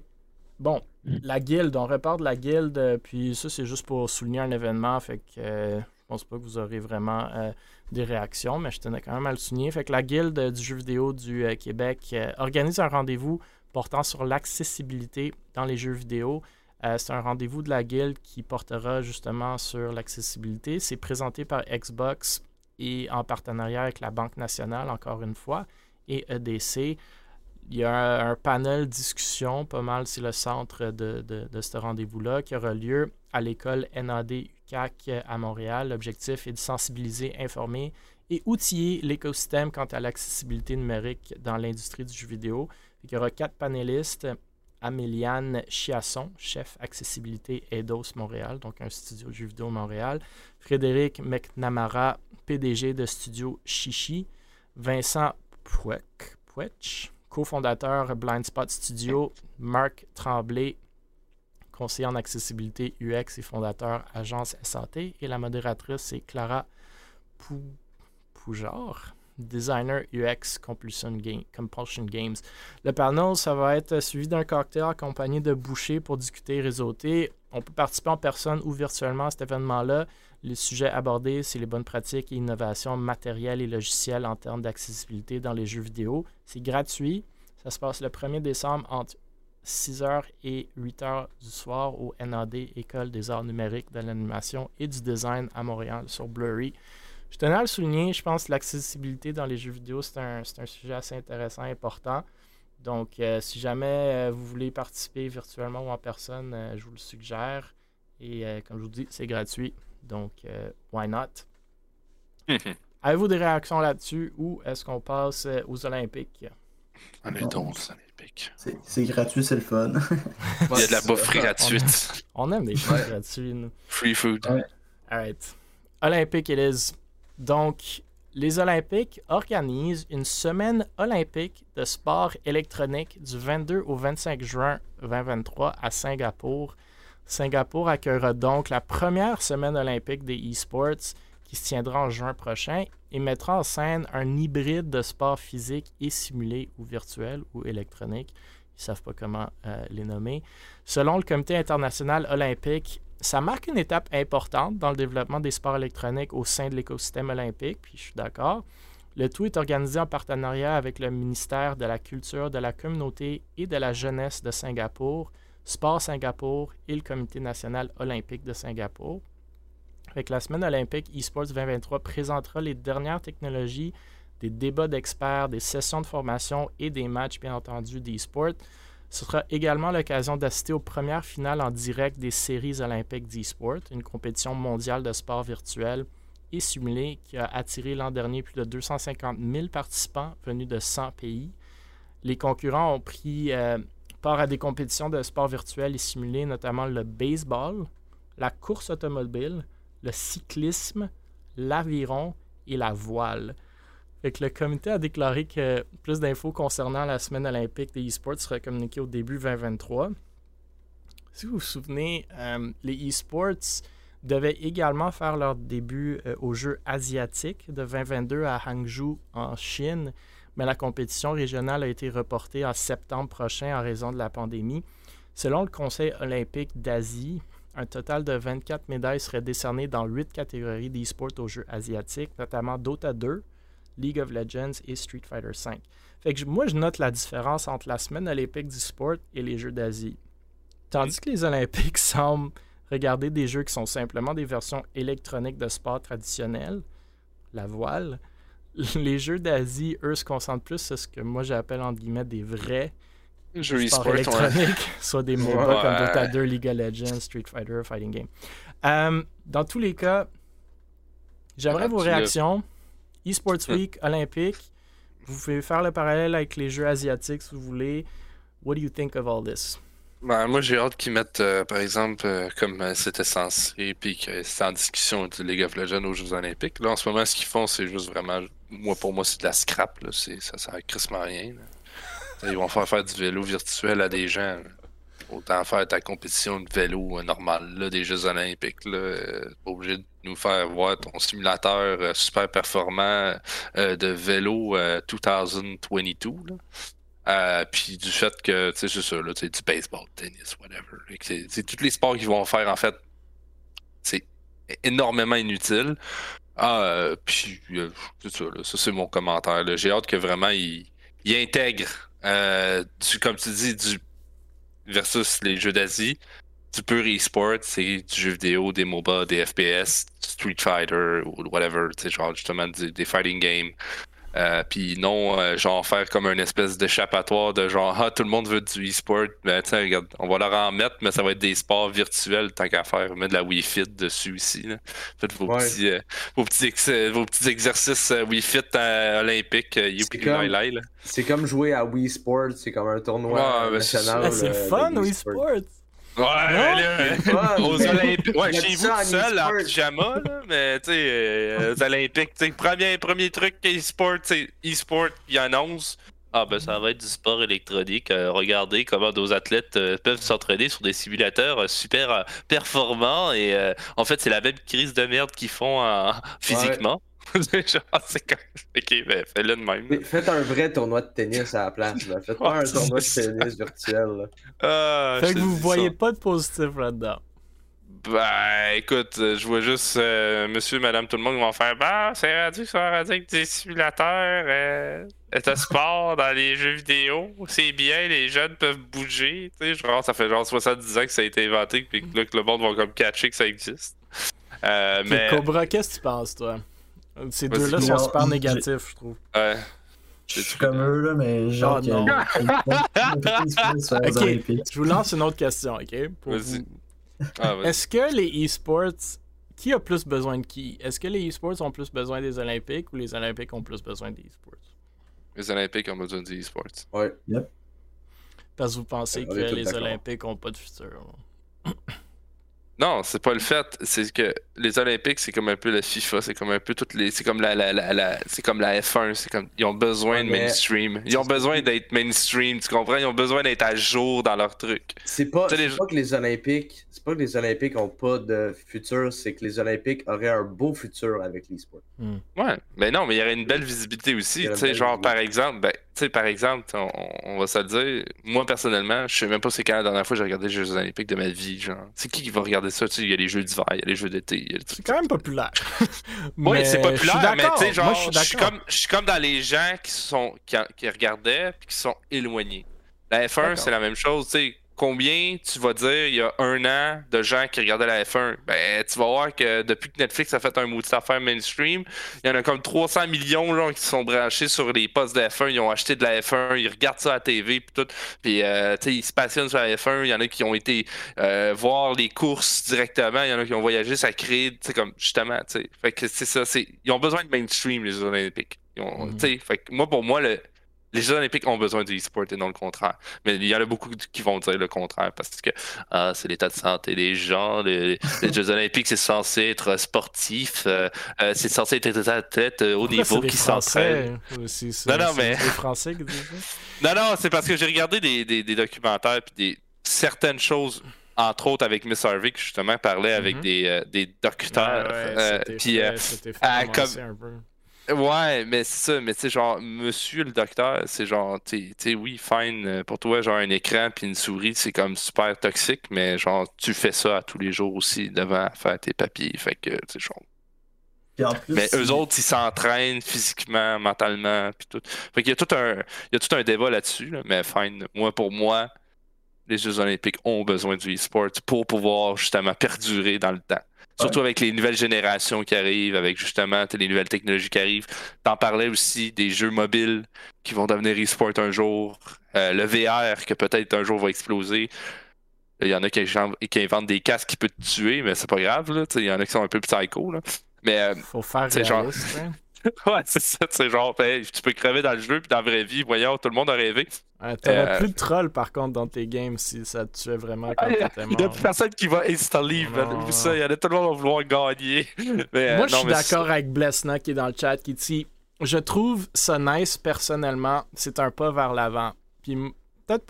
Speaker 1: bon, la guilde, on repart de la guilde, euh, puis ça, c'est juste pour souligner un événement, fait que euh, je pense pas que vous aurez vraiment des réactions, mais je tenais quand même à le souligner. Fait que la guilde du jeu vidéo du Québec organise un rendez-vous portant sur l'accessibilité dans les jeux vidéo. Euh, c'est un rendez-vous de la guilde qui portera justement sur l'accessibilité. C'est présenté par Xbox et en partenariat avec la Banque nationale, encore une fois, et EDC. Il y a un, panel discussion, pas mal, c'est le centre de, de- de ce rendez-vous-là, qui aura lieu à l'école NAD UCAC à Montréal. L'objectif est de sensibiliser, informer et outiller l'écosystème quant à l'accessibilité numérique dans l'industrie du jeu vidéo. Il y aura quatre panélistes. Améliane Chiasson, chef accessibilité Eidos Montréal, donc un studio de Montréal. Frédéric McNamara, PDG de studio Chichi. Vincent Pouech, cofondateur Blind Spot Studio. Marc Tremblay, conseiller en accessibilité UX et fondateur Agence SAT. Et la modératrice, c'est Clara Pou- Poujard, designer UX Compulsion, Game- Compulsion Games. Le panel, ça va être suivi d'un cocktail accompagné de bouchées pour discuter et réseauter. On peut participer en personne ou virtuellement à cet événement-là. Les sujets abordés, c'est les bonnes pratiques et innovations matérielles et logicielles en termes d'accessibilité dans les jeux vidéo. C'est gratuit. Ça se passe le 1er décembre entre 6h et 8h du soir au NAD, École des arts numériques, de l'animation et du design à Montréal sur Blurry. Je tenais à le souligner, je pense que l'accessibilité dans les jeux vidéo, c'est un, c'est un sujet assez intéressant, important. Donc, euh, si jamais euh, vous voulez participer virtuellement ou en personne, euh, je vous le suggère. Et euh, comme je vous dis, c'est gratuit. Donc, euh, why not? Avez-vous des réactions là-dessus ou est-ce qu'on passe euh, aux Olympiques?
Speaker 4: On est donc aux Olympiques.
Speaker 3: C'est gratuit, c'est le fun.
Speaker 4: Il y a de la bouffe gratuite.
Speaker 1: On aime des choses gratuites, nous.
Speaker 4: Free food.
Speaker 3: Ouais.
Speaker 1: Alright. Olympique it is. Donc, les Olympiques organisent une semaine olympique de sport électronique du 22 au 25 juin 2023 à Singapour. Singapour accueillera donc la première semaine olympique des e-sports qui se tiendra en juin prochain et mettra en scène un hybride de sport physique et simulé ou virtuel ou électronique. Ils ne savent pas comment euh, les nommer. Selon le Comité international olympique, ça marque une étape importante dans le développement des sports électroniques au sein de l'écosystème olympique, puis je suis d'accord. Le tout est organisé en partenariat avec le ministère de la Culture, de la Communauté et de la Jeunesse de Singapour, Sport Singapour et le Comité national olympique de Singapour. Avec la semaine olympique eSports 2023 présentera les dernières technologies, des débats d'experts, des sessions de formation et des matchs, bien entendu, d'eSports. Ce sera également l'occasion d'assister aux premières finales en direct des séries olympiques d'e-sport, une compétition mondiale de sport virtuel et simulé qui a attiré l'an dernier plus de 250 000 participants venus de 100 pays. Les concurrents ont pris euh, part à des compétitions de sport virtuel et simulé, notamment le baseball, la course automobile, le cyclisme, l'aviron et la voile. Que le comité a déclaré que plus d'infos concernant la semaine olympique des e-sports sera communiquées au début 2023. Si vous vous souvenez, euh, les e-sports devaient également faire leur début euh, aux Jeux asiatiques de 2022 à Hangzhou en Chine, mais la compétition régionale a été reportée en septembre prochain en raison de la pandémie. Selon le Conseil olympique d'Asie, un total de 24 médailles seraient décernées dans 8 catégories d'e-sports aux Jeux asiatiques, notamment Dota 2, League of Legends et Street Fighter V. Fait que moi, je note la différence entre la semaine olympique du sport et les Jeux d'Asie. Tandis que les Olympiques semblent regarder des jeux qui sont simplement des versions électroniques de sport traditionnels, la voile, les Jeux d'Asie, eux, se concentrent plus sur ce que moi j'appelle entre guillemets des vrais
Speaker 4: Jeux
Speaker 1: sports
Speaker 4: ouais.
Speaker 1: électroniques, soit des MOBA
Speaker 4: Ouais.
Speaker 1: comme Dota 2, League of Legends, Street Fighter, Fighting Game. Euh, dans tous les cas, j'aimerais vos
Speaker 4: Rendu là.
Speaker 1: réactions. eSports. Week, Olympique. Vous pouvez faire le parallèle avec les jeux asiatiques si vous voulez. What do you think of all this?
Speaker 4: Ben, moi, j'ai hâte qu'ils mettent, euh, par exemple, euh, comme euh, c'était censé, puis que c'était en discussion du League of Legends aux Jeux Olympiques. Là, en ce moment, ce qu'ils font, c'est juste vraiment, moi, pour moi, c'est de la scrap. Là. C'est, ça sert à crissement rien. là. Ils vont faire faire du vélo virtuel à des gens. Autant faire ta compétition de vélo normale, là, des Jeux Olympiques. Là, pas obligé de nous faire voir ton simulateur euh, super performant euh, de vélo euh, 2022. Là. Euh, puis du fait que, tu sais, c'est ça, là, du baseball, tennis, whatever. C'est tous les sports qu'ils vont faire, en fait, c'est énormément inutile. Ah, euh, puis, euh, ça, là, ça c'est mon commentaire. là. J'ai hâte que vraiment il intègrent, euh, du, comme tu dis, du versus les jeux d'Asie, du pur e-sport, c'est du jeu vidéo, des MOBA, des FPS, Street Fighter ou whatever, tu sais, genre justement des fighting games. Euh, puis non, euh, genre faire comme une espèce d'échappatoire de genre ah tout le monde veut du e-sport, mais tiens regarde, on va leur en mettre, mais ça va être des sports virtuels tant qu'à faire, mettre de la Wii Fit dessus aussi. Là. Faites vos
Speaker 2: Ouais.
Speaker 4: petits, euh, vos petits ex- vos petits exercices euh, Wii Fit euh, olympiques, euh,
Speaker 2: comme-. C'est comme jouer à Wii Sports, c'est comme un tournoi
Speaker 4: Ouais,
Speaker 2: national.
Speaker 1: Ah, c'est fun, Wii Sports.
Speaker 4: Ouais, là, aux Olympiques. Ouais, chez vous tout seul, en pyjama, là, mais tu sais, euh, aux Olympiques, tu sais, premier, premier truc e-sport, e-sport, il annonce. Ah ben ça va être du sport électronique. Euh, regardez comment nos athlètes euh, peuvent s'entraîner sur des simulateurs super performants et en fait c'est la même crise de merde qu'ils font physiquement. Genre, c'est comme... Ok, ben fais-le de même.
Speaker 2: Mais Faites un vrai tournoi de tennis à la place. Là. Faites pas un tournoi de
Speaker 4: c'est
Speaker 2: tennis virtuel. là.
Speaker 4: Ah,
Speaker 1: Fait que vous voyez
Speaker 4: ça.
Speaker 1: pas de positif là-dedans.
Speaker 4: Ben, écoute, euh, je vois juste euh, monsieur, madame, tout le monde qui vont faire Bah, c'est rendu que ça rendu avec des simulateurs euh, de sport dans les jeux vidéo? C'est bien, les jeunes peuvent bouger. Tu sais, genre, ça fait genre 70 ans que ça a été inventé, puis que là, que le monde va comme catcher que ça existe. Euh, mais.
Speaker 1: Cobra, qu'est-ce que tu penses, toi? Ces deux-là sont
Speaker 3: Non,
Speaker 1: super négatifs, je trouve.
Speaker 4: Ouais.
Speaker 3: Je suis comme eux, là, mais genre.
Speaker 1: Oh, non. Ok. Je vous lance une autre question, ok? Pour
Speaker 4: Vas-y.
Speaker 1: vous.
Speaker 4: Ah.
Speaker 1: Est-ce que les e-sports, qui a plus besoin de qui? Est-ce que les e-sports ont plus besoin des Olympiques ou les Olympiques ont plus besoin des e-sports?
Speaker 4: Les Olympiques ont besoin du e-sports.
Speaker 2: Ouais.
Speaker 1: Parce que vous pensez que les
Speaker 2: d'accord.
Speaker 1: Olympiques ont pas de futur.
Speaker 4: Non, c'est pas le fait. C'est que les Olympiques, c'est comme un peu la FIFA, c'est comme un peu toutes les. C'est comme la, la, la, la- c'est comme la F1, c'est comme. Ils ont besoin
Speaker 2: Ouais,
Speaker 4: de mainstream. Ils ont besoin d'être mainstream, tu comprends? Ils ont besoin d'être à jour dans leur truc.
Speaker 2: C'est pas,
Speaker 4: les-
Speaker 2: pas que les Olympiques, c'est pas que les Olympiques ont pas de futur, c'est que les Olympiques auraient un beau futur avec l'e-sport.
Speaker 4: Ouais. Mais non, mais il y aurait une belle visibilité
Speaker 2: Il
Speaker 4: aussi. Tu sais, genre, par exemple, ben, sais, par exemple, on, on va se le dire. Moi, personnellement, je sais même pas c'est quand la dernière fois que j'ai regardé les Jeux Olympiques de ma vie. Genre, c'est qui qui va regarder ça? Tu sais, il y a les Jeux d'hiver, il y a les Jeux d'été, il y a les
Speaker 1: C'est quand même populaire.
Speaker 4: Oui, c'est populaire, mais tu sais, genre,
Speaker 1: je suis
Speaker 4: comme, comme dans les gens qui sont qui, qui regardaient puis qui sont éloignés. La F1,
Speaker 2: D'accord.
Speaker 4: c'est la même chose, tu sais. Combien tu vas dire il y a un an de gens qui regardaient la F1? Ben, tu vas voir que depuis que Netflix a fait un maudit affaire mainstream, il y en a comme 300 millions qui sont branchés sur les postes de F1. Ils ont acheté de la F1, ils regardent ça à la TV, puis tout. Puis, euh, tu sais, ils se passionnent sur la F1. Il y en a qui ont été euh, voir les courses directement. Il y en a qui ont voyagé, ça crée, tu sais, comme justement, tu sais. Fait que c'est ça, c'est. Ils ont besoin de mainstream, les Jeux Olympiques. Ils ont- tu sais, fait que moi, pour moi, le- les Jeux Olympiques ont besoin du e-sport et non le contraire. Mais il y en a beaucoup qui vont dire le contraire parce que ah, c'est l'état de santé des gens. Les, les Jeux Olympiques, c'est censé être sportif. euh, euh, c'est censé être des athlètes euh, au
Speaker 1: Pourquoi
Speaker 4: niveau qui s'entraînent.
Speaker 1: Ça?
Speaker 4: Non, non,
Speaker 1: C'est
Speaker 4: mais-
Speaker 1: Français qui disent ça?
Speaker 4: Non, non, c'est parce que j'ai regardé des, des, des documentaires puis des certaines choses, entre autres avec Miss Harvey, qui justement parlait avec
Speaker 1: Mhm.
Speaker 4: des, euh, des docteurs.
Speaker 1: Ouais, ouais,
Speaker 4: euh,
Speaker 1: c'était
Speaker 4: puis, euh, comme-. Ouais, mais c'est ça, mais tu sais, genre, monsieur le docteur, c'est genre, tu sais- oui, fine, euh, pour toi, genre, un écran puis une souris, c'est comme super toxique, mais genre, tu fais ça à tous les jours aussi devant faire tes papiers, fait que, tu sais, genre.
Speaker 3: Puis en plus,
Speaker 4: Mais eux autres, ils s'entraînent physiquement, mentalement, puis tout. Fait qu'il y a tout un, il y a tout un débat là-dessus, là, mais fine. Moi, pour moi, les Jeux Olympiques ont besoin du e-sport pour pouvoir justement perdurer dans le temps. Surtout avec les nouvelles générations qui arrivent, avec justement les nouvelles technologies qui arrivent. T'en parlais aussi des jeux mobiles qui vont devenir e-sport un jour. Euh, le VR que peut-être un jour va exploser. Il y en a qui, inventent- qui inventent des casques qui peuvent te tuer, mais c'est pas grave. Il y en a qui sont un peu psycho. Là. Mais euh,
Speaker 1: Faut faire
Speaker 4: genre-
Speaker 1: réaliste, hein.
Speaker 4: Ouais, c'est ça, c'est genre, ben, tu peux crever dans le jeu, puis dans la vraie vie, voyons, tout le monde a rêvé.
Speaker 1: Ouais, T'aurais
Speaker 4: Euh,
Speaker 1: plus de trolls par contre dans tes games si ça te tuait vraiment quand
Speaker 4: Il y a
Speaker 1: t'étais
Speaker 4: il y a plus personne qui va installer, ça, il y en a tout le monde va vouloir gagner. Mais, euh,
Speaker 1: Moi, je suis d'accord avec Blessna qui est dans le chat qui dit Je trouve ça nice personnellement, c'est un pas vers l'avant. Puis peut-être,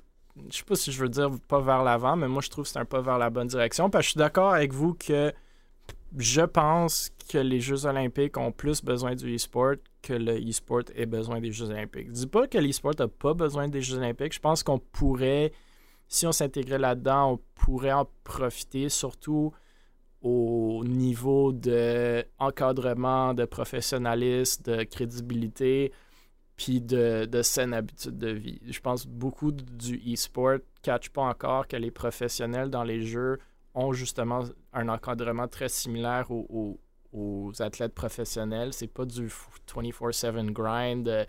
Speaker 1: je sais pas si je veux dire pas vers l'avant, mais moi je trouve que c'est un pas vers la bonne direction. Parce que je suis d'accord avec vous que je pense que les Jeux Olympiques ont plus besoin du e-sport que le e-sport ait besoin des Jeux Olympiques. Je dis pas que l'e-sport n'a pas besoin des Jeux Olympiques. Je pense qu'on pourrait, si on s'intégrait là-dedans, on pourrait en profiter, surtout au niveau de de professionnalisme, de crédibilité, puis de, de saine habitude de vie. Je pense beaucoup du e-sport ne catch pas encore que les professionnels dans les jeux ont justement un encadrement très similaire aux, athlètes professionnels. C'est pas du 24-7 grind. euh,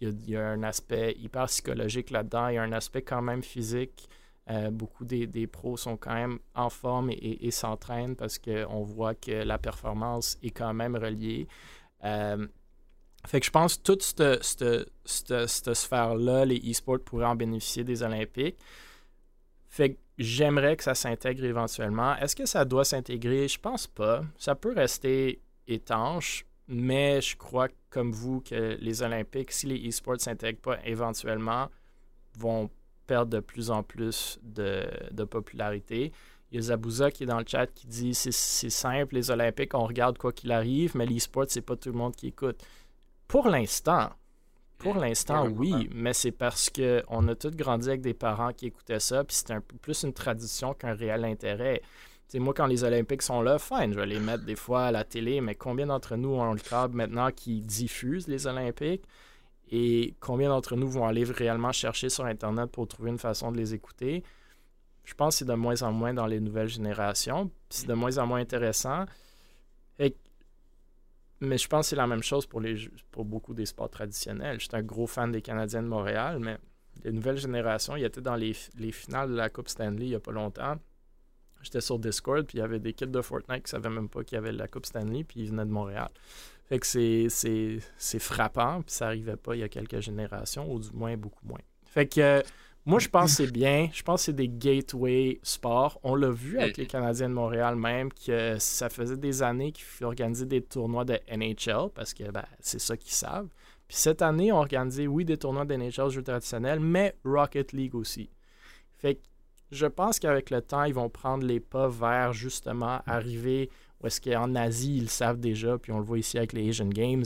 Speaker 1: Il y, a, un aspect hyper psychologique là-dedans. Il y a un aspect quand même physique. Euh, beaucoup des, pros sont quand même en forme et, s'entraînent parce qu'on voit que la performance est quand même reliée. Euh, fait que je pense que toute cette sphère-là, les e-sports pourraient en bénéficier des Olympiques. Fait que j'aimerais que ça s'intègre éventuellement. Est-ce que ça doit s'intégrer? Je pense pas. Ça peut rester étanche, mais je crois, comme vous, que les Olympiques, si les e-sports ne s'intègrent pas éventuellement, vont perdre de plus en plus de, de popularité. Il y a Zabouza qui est dans le chat qui dit c'est simple, les Olympiques, on regarde quoi qu'il arrive, mais l'e-sport, c'est pas tout le monde qui écoute. Pour l'instant, pour l'instant,
Speaker 2: Ouais,
Speaker 1: oui, mais c'est parce que on a tous grandi avec des parents qui écoutaient ça, puis c'était un peu plus une tradition qu'un réel intérêt. Tu sais, moi, quand les Olympiques sont là, fine, je vais les mettre des fois à la télé, mais combien d'entre nous ont le câble maintenant qui diffuse les Olympiques? Et combien d'entre nous vont aller réellement chercher sur Internet pour trouver une façon de les écouter? Je pense que c'est de moins en moins dans les nouvelles générations. puis C'est de moins en moins intéressant. Mais je pense que c'est la même chose pour, les, pour beaucoup des sports traditionnels. J'étais un gros fan des Canadiens de Montréal, mais les nouvelles générations, ils étaient dans les, les finales de la Coupe Stanley il n'y a pas longtemps. J'étais sur Discord, puis il y avait des kids de Fortnite qui ne savaient même pas qu'il y avait la Coupe Stanley, puis ils venaient de Montréal. Fait que c'est frappant, puis ça n'arrivait pas il y a quelques générations, ou du moins beaucoup moins. Fait que euh, moi, je pense que c'est bien. Je pense que c'est des gateway sports. On l'a vu avec les Canadiens de Montréal même, que ça faisait des années qu'ils organisaient des tournois de NHL, parce que ben, c'est ça qu'ils savent. Puis cette année, on a organisé, oui, des tournois de NHL, jeux traditionnels, mais Rocket League aussi. Fait que je pense qu'avec le temps, ils vont prendre les pas vers justement arriver où est-ce qu'en Asie, ils le savent déjà, puis on le voit ici avec les Asian Games.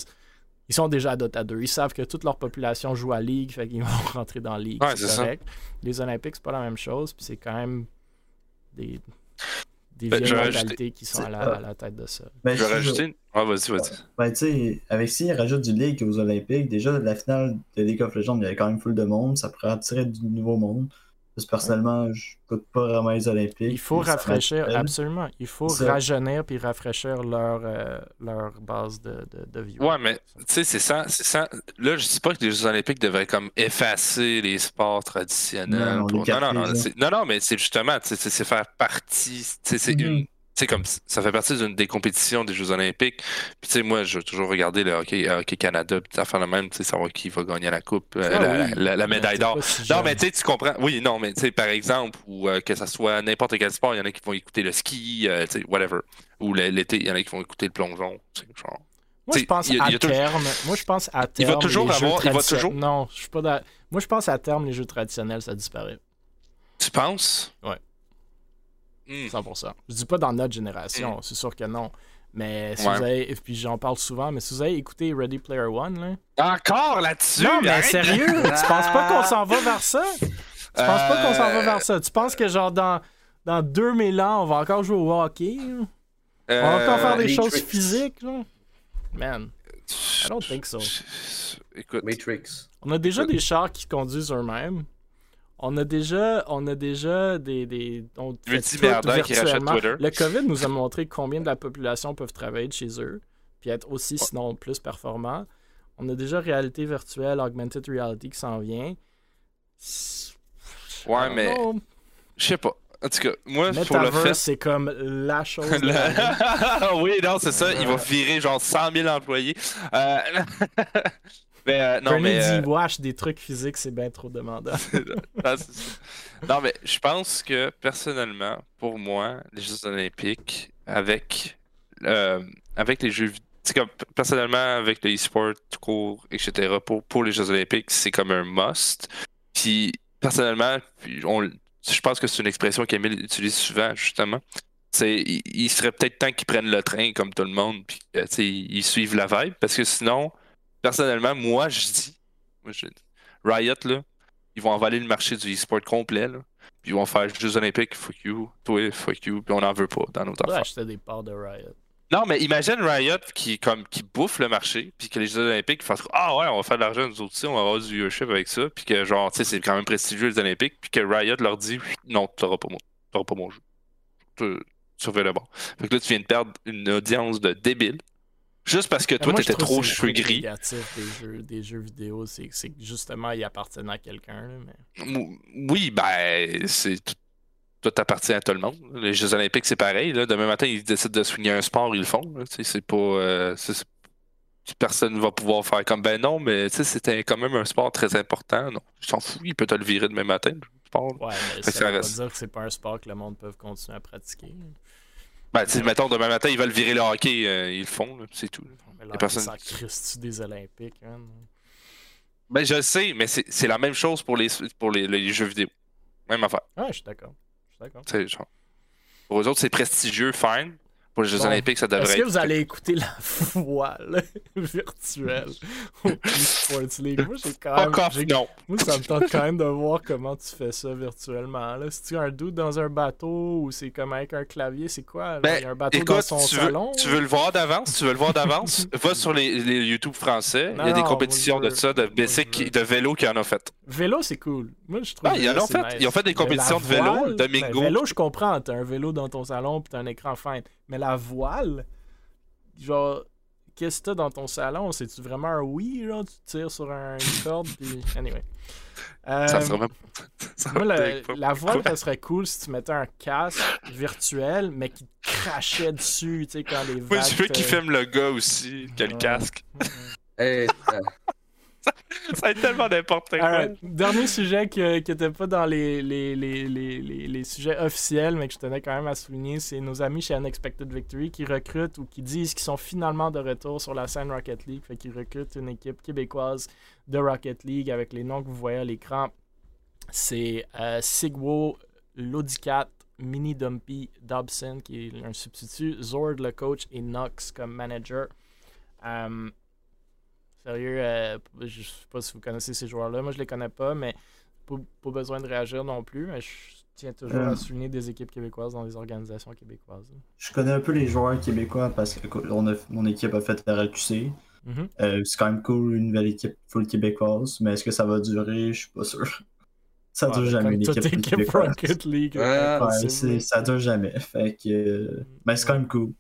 Speaker 1: Ils sont déjà à Dota 2. Ils savent que toute leur population joue à League, fait qu'ils vont rentrer dans League.
Speaker 4: Ouais,
Speaker 1: c'est correct. Les Olympiques, c'est pas la même chose, puis c'est quand même des, des
Speaker 4: Ben,
Speaker 1: vieilles
Speaker 4: j'aurais
Speaker 1: mentalités qui sont à la, à la tête de ça.
Speaker 3: Ben,
Speaker 4: Je vais
Speaker 3: si
Speaker 4: rajouter une. Ah, vas-y, vas-y.
Speaker 3: Ben, tu sais, avec s'ils rajoutent du League aux Olympiques, déjà, la finale de League of Legends, il y avait quand même full de monde. Ça pourrait attirer du nouveau monde. Parce que personnellement, je coûte pas vraiment les Olympiques.
Speaker 1: Il faut rafraîchir, absolument. Il faut rajeunir puis rafraîchir leur, euh, leur base de, de, de viewers.
Speaker 4: Ouais, mais tu sais, c'est ça, c'est ça. Là, je dis pas que les Jeux Olympiques devraient comme effacer les sports traditionnels.
Speaker 3: Non, non,
Speaker 4: pour-
Speaker 3: les
Speaker 4: non, non, non, non, non, mais c'est justement, tu sais, c'est c'est faire partie. tu sais, C'est
Speaker 3: Mhm.
Speaker 4: une. C'est comme ça fait partie d'une des compétitions des Jeux Olympiques. Puis tu sais, moi, je vais toujours regarder le hockey, euh, hockey Canada, puis faire le même, tu sais, savoir qui va gagner la coupe, euh,
Speaker 1: Ah
Speaker 4: la,
Speaker 1: oui,
Speaker 4: la- la médaille d'or.
Speaker 1: si
Speaker 4: Non, mais tu sais, tu comprends. Oui, non, mais tu sais, par exemple, ou euh, que ça soit n'importe quel sport, il y en a qui vont écouter le ski, euh, tu sais, whatever. Ou l'été, il y en a qui vont écouter le plongeon. genre.
Speaker 1: Moi, je pense
Speaker 4: il y a-
Speaker 1: à
Speaker 4: il y a toujours-
Speaker 1: terme. Moi, je pense à
Speaker 4: Il
Speaker 1: terme.
Speaker 4: va toujours
Speaker 1: les jeux
Speaker 4: avoir- il va toujours-
Speaker 1: Non, je suis pas Moi, je pense à terme, les jeux traditionnels, ça disparaît.
Speaker 4: Tu penses?
Speaker 1: Ouais.
Speaker 4: Hmm.
Speaker 1: 100%. Je dis pas dans notre génération, c'est sûr que non. Mais si
Speaker 4: Ouais.
Speaker 1: vous avez. Et puis j'en parle souvent, mais si vous avez écouté Ready Player One, là.
Speaker 4: Encore là-dessus?
Speaker 1: Non, mais sérieux, tu penses pas qu'on s'en va vers ça? Tu penses pas qu'on s'en va
Speaker 4: Euh,
Speaker 1: vers ça? Tu penses que genre dans, dans 2000 ans, on va encore jouer au hockey? On va encore
Speaker 4: Euh,
Speaker 1: faire des
Speaker 2: Matrix.
Speaker 1: choses physiques, là? Man, I don't think so.
Speaker 4: Écoute,
Speaker 2: Matrix.
Speaker 1: On a déjà des chars qui conduisent eux-mêmes. On a déjà, on a déjà des, des on fait tout
Speaker 4: qui. Twitter.
Speaker 1: Le COVID nous a montré combien de la population peuvent travailler de chez eux, puis être aussi, sinon plus performants. On a déjà réalité virtuelle, augmented reality qui s'en vient.
Speaker 4: Ouais, mais- je sais pas. En tout cas, moi, pour le fait.
Speaker 1: c'est comme la chose. la
Speaker 4: oui, non, c'est ça. Il va virer genre 100 000 employés. Euh, mais euh, non,
Speaker 1: Bernie
Speaker 4: mais. euh,
Speaker 1: dit, wesh, des trucs physiques, c'est bien trop demandant.
Speaker 4: Non, ça. Non, mais je pense que personnellement, pour moi, les Jeux Olympiques, avec, euh, avec les Jeux comme personnellement, avec le e-sport tout court, etc., pour, pour les Jeux Olympiques, c'est comme un must. Puis personnellement, on, je pense que c'est une expression qu'Emile utilise souvent, justement. C'est, il, il serait peut-être temps qu'ils prennent le train comme tout le monde, puis ils suivent la vibe, parce que sinon, personnellement, moi, je dis, moi, je- Riot, là, ils vont envaler le marché du e-sport complet, là, puis ils vont faire Jeux Olympiques, fuck you, toi, fuck you, puis on n'en veut pas dans notre
Speaker 1: On pourrait
Speaker 4: affaire.
Speaker 1: acheter des parts de Riot.
Speaker 4: Non, mais imagine Riot qui, comme, qui bouffe le marché, puis que les Jeux Olympiques ils fassent Ah ouais, on va faire de l'argent nous aussi, on va avoir du viewership avec ça, puis que genre, tu sais, c'est quand même prestigieux les Olympiques, puis que Riot leur dit Non, tu n'auras pas, mon- t'auras pas mon jeu. Tu surveille le bon. Fait que là, tu viens de perdre une audience de débile, juste parce que
Speaker 1: Mais
Speaker 4: toi,
Speaker 1: je
Speaker 4: t'étais trop cheveux gris.
Speaker 1: négatif des jeux, des jeux vidéo, c'est c'est que justement, ils appartiennent à quelqu'un. mais...
Speaker 4: Oui, ben, c'est. tout- Tout appartient à tout le monde. Les Jeux Olympiques, c'est pareil. Là. Demain matin, ils décident de swinguer un sport, ils le font. C'est pas. euh, Personne va pouvoir faire comme ben non, mais c'était quand même un sport très important. Non, il s'en fout, il peut te le virer demain matin. le sport.
Speaker 1: Ouais, mais ça
Speaker 4: ça
Speaker 1: veut pas dire que c'est pas un sport que le monde peut continuer à pratiquer.
Speaker 4: Ben, tu mettons, demain matin, ils veulent virer le hockey, euh, ils le font, c'est tout.
Speaker 1: Mais là,
Speaker 4: personne-
Speaker 1: ça des Olympiques. hein.
Speaker 4: Ben, je le sais, mais c'est la même chose pour les, pour les, les jeux vidéo. Même affaire.
Speaker 1: Ouais, je suis d'accord. Je suis d'accord.
Speaker 4: Pour eux autres, c'est prestigieux, fine. Pour les Jeux
Speaker 1: Bon.
Speaker 4: Olympiques, ça devrait
Speaker 1: Est-ce que vous allez écouter la voile virtuelle au eSports League? Moi, j'ai quand même.
Speaker 4: Off, non.
Speaker 1: Moi, ça me tente quand même de voir comment tu fais ça virtuellement. Là. Si tu as un doute dans un bateau ou c'est comme avec un clavier, c'est quoi? là?
Speaker 4: Ben,
Speaker 1: Il y a un bateau dans
Speaker 4: Écoute,
Speaker 1: son
Speaker 4: tu veux,
Speaker 1: salon?
Speaker 4: tu veux le voir d'avance, tu veux le voir d'avance, va sur les, les YouTube français.
Speaker 1: Non,
Speaker 4: il y a des compétitions de ça, de de vélo qui en ont fait.
Speaker 1: Vélo, c'est cool. Moi, je trouve
Speaker 4: Ah, ils en ont fait.
Speaker 1: nice.
Speaker 4: Ils ont fait des compétitions de vélo,
Speaker 1: voile,
Speaker 4: Domingo.
Speaker 1: ben, vélo, je comprends. T'as un vélo dans ton salon puis t'as un écran fin. Mais la voile, genre, qu'est-ce que t'as dans ton salon? C'est-tu vraiment un oui, genre? Tu tires sur un- une corde puis... Anyway. Euh,
Speaker 4: Ça serait même. ça
Speaker 1: moi,
Speaker 4: pas-
Speaker 1: la voile, ça serait cool si tu mettais un casque virtuel, mais qui te crachait dessus, tu sais, quand les vagues...
Speaker 4: Moi, je veux qu'il filme le gars aussi, qui a le
Speaker 1: Ouais.
Speaker 4: casque.
Speaker 2: Hey, euh,
Speaker 4: Ça a tellement n'importe.
Speaker 1: Dernier sujet qui n'était pas dans les, les, les, les, sujets officiels, mais que je tenais quand même à souligner, c'est nos amis chez Unexpected Victory qui recrutent ou qui disent qu'ils sont finalement de retour sur la scène Rocket League. Fait qu'ils recrutent une équipe québécoise de Rocket League avec les noms que vous voyez à l'écran. C'est euh, Sigwo, Lodicat, Mini Dumpy, Dobson qui est un substitut, Zord le coach et Nox comme manager. Euh, Sérieux, euh, je sais pas si vous connaissez ces joueurs-là. Moi, je les connais pas, mais pas, pas besoin de réagir non plus. Mais je tiens toujours
Speaker 3: Euh.
Speaker 1: à souligner des équipes québécoises dans les organisations québécoises.
Speaker 3: Je connais un peu les joueurs québécois parce que on a- mon équipe a fait la RQC.
Speaker 1: Mhm.
Speaker 3: Euh, c'est quand même cool, une nouvelle équipe full québécoise, mais est-ce que ça va durer? Je suis pas sûr. Ça dure
Speaker 1: Ouais,
Speaker 3: jamais une équipe full
Speaker 1: équipe
Speaker 3: québécoise.
Speaker 1: Rocket League.
Speaker 2: Ouais,
Speaker 1: impossible.
Speaker 3: Ouais, ça dure jamais. Fait que. euh, Ben, c'est quand même cool.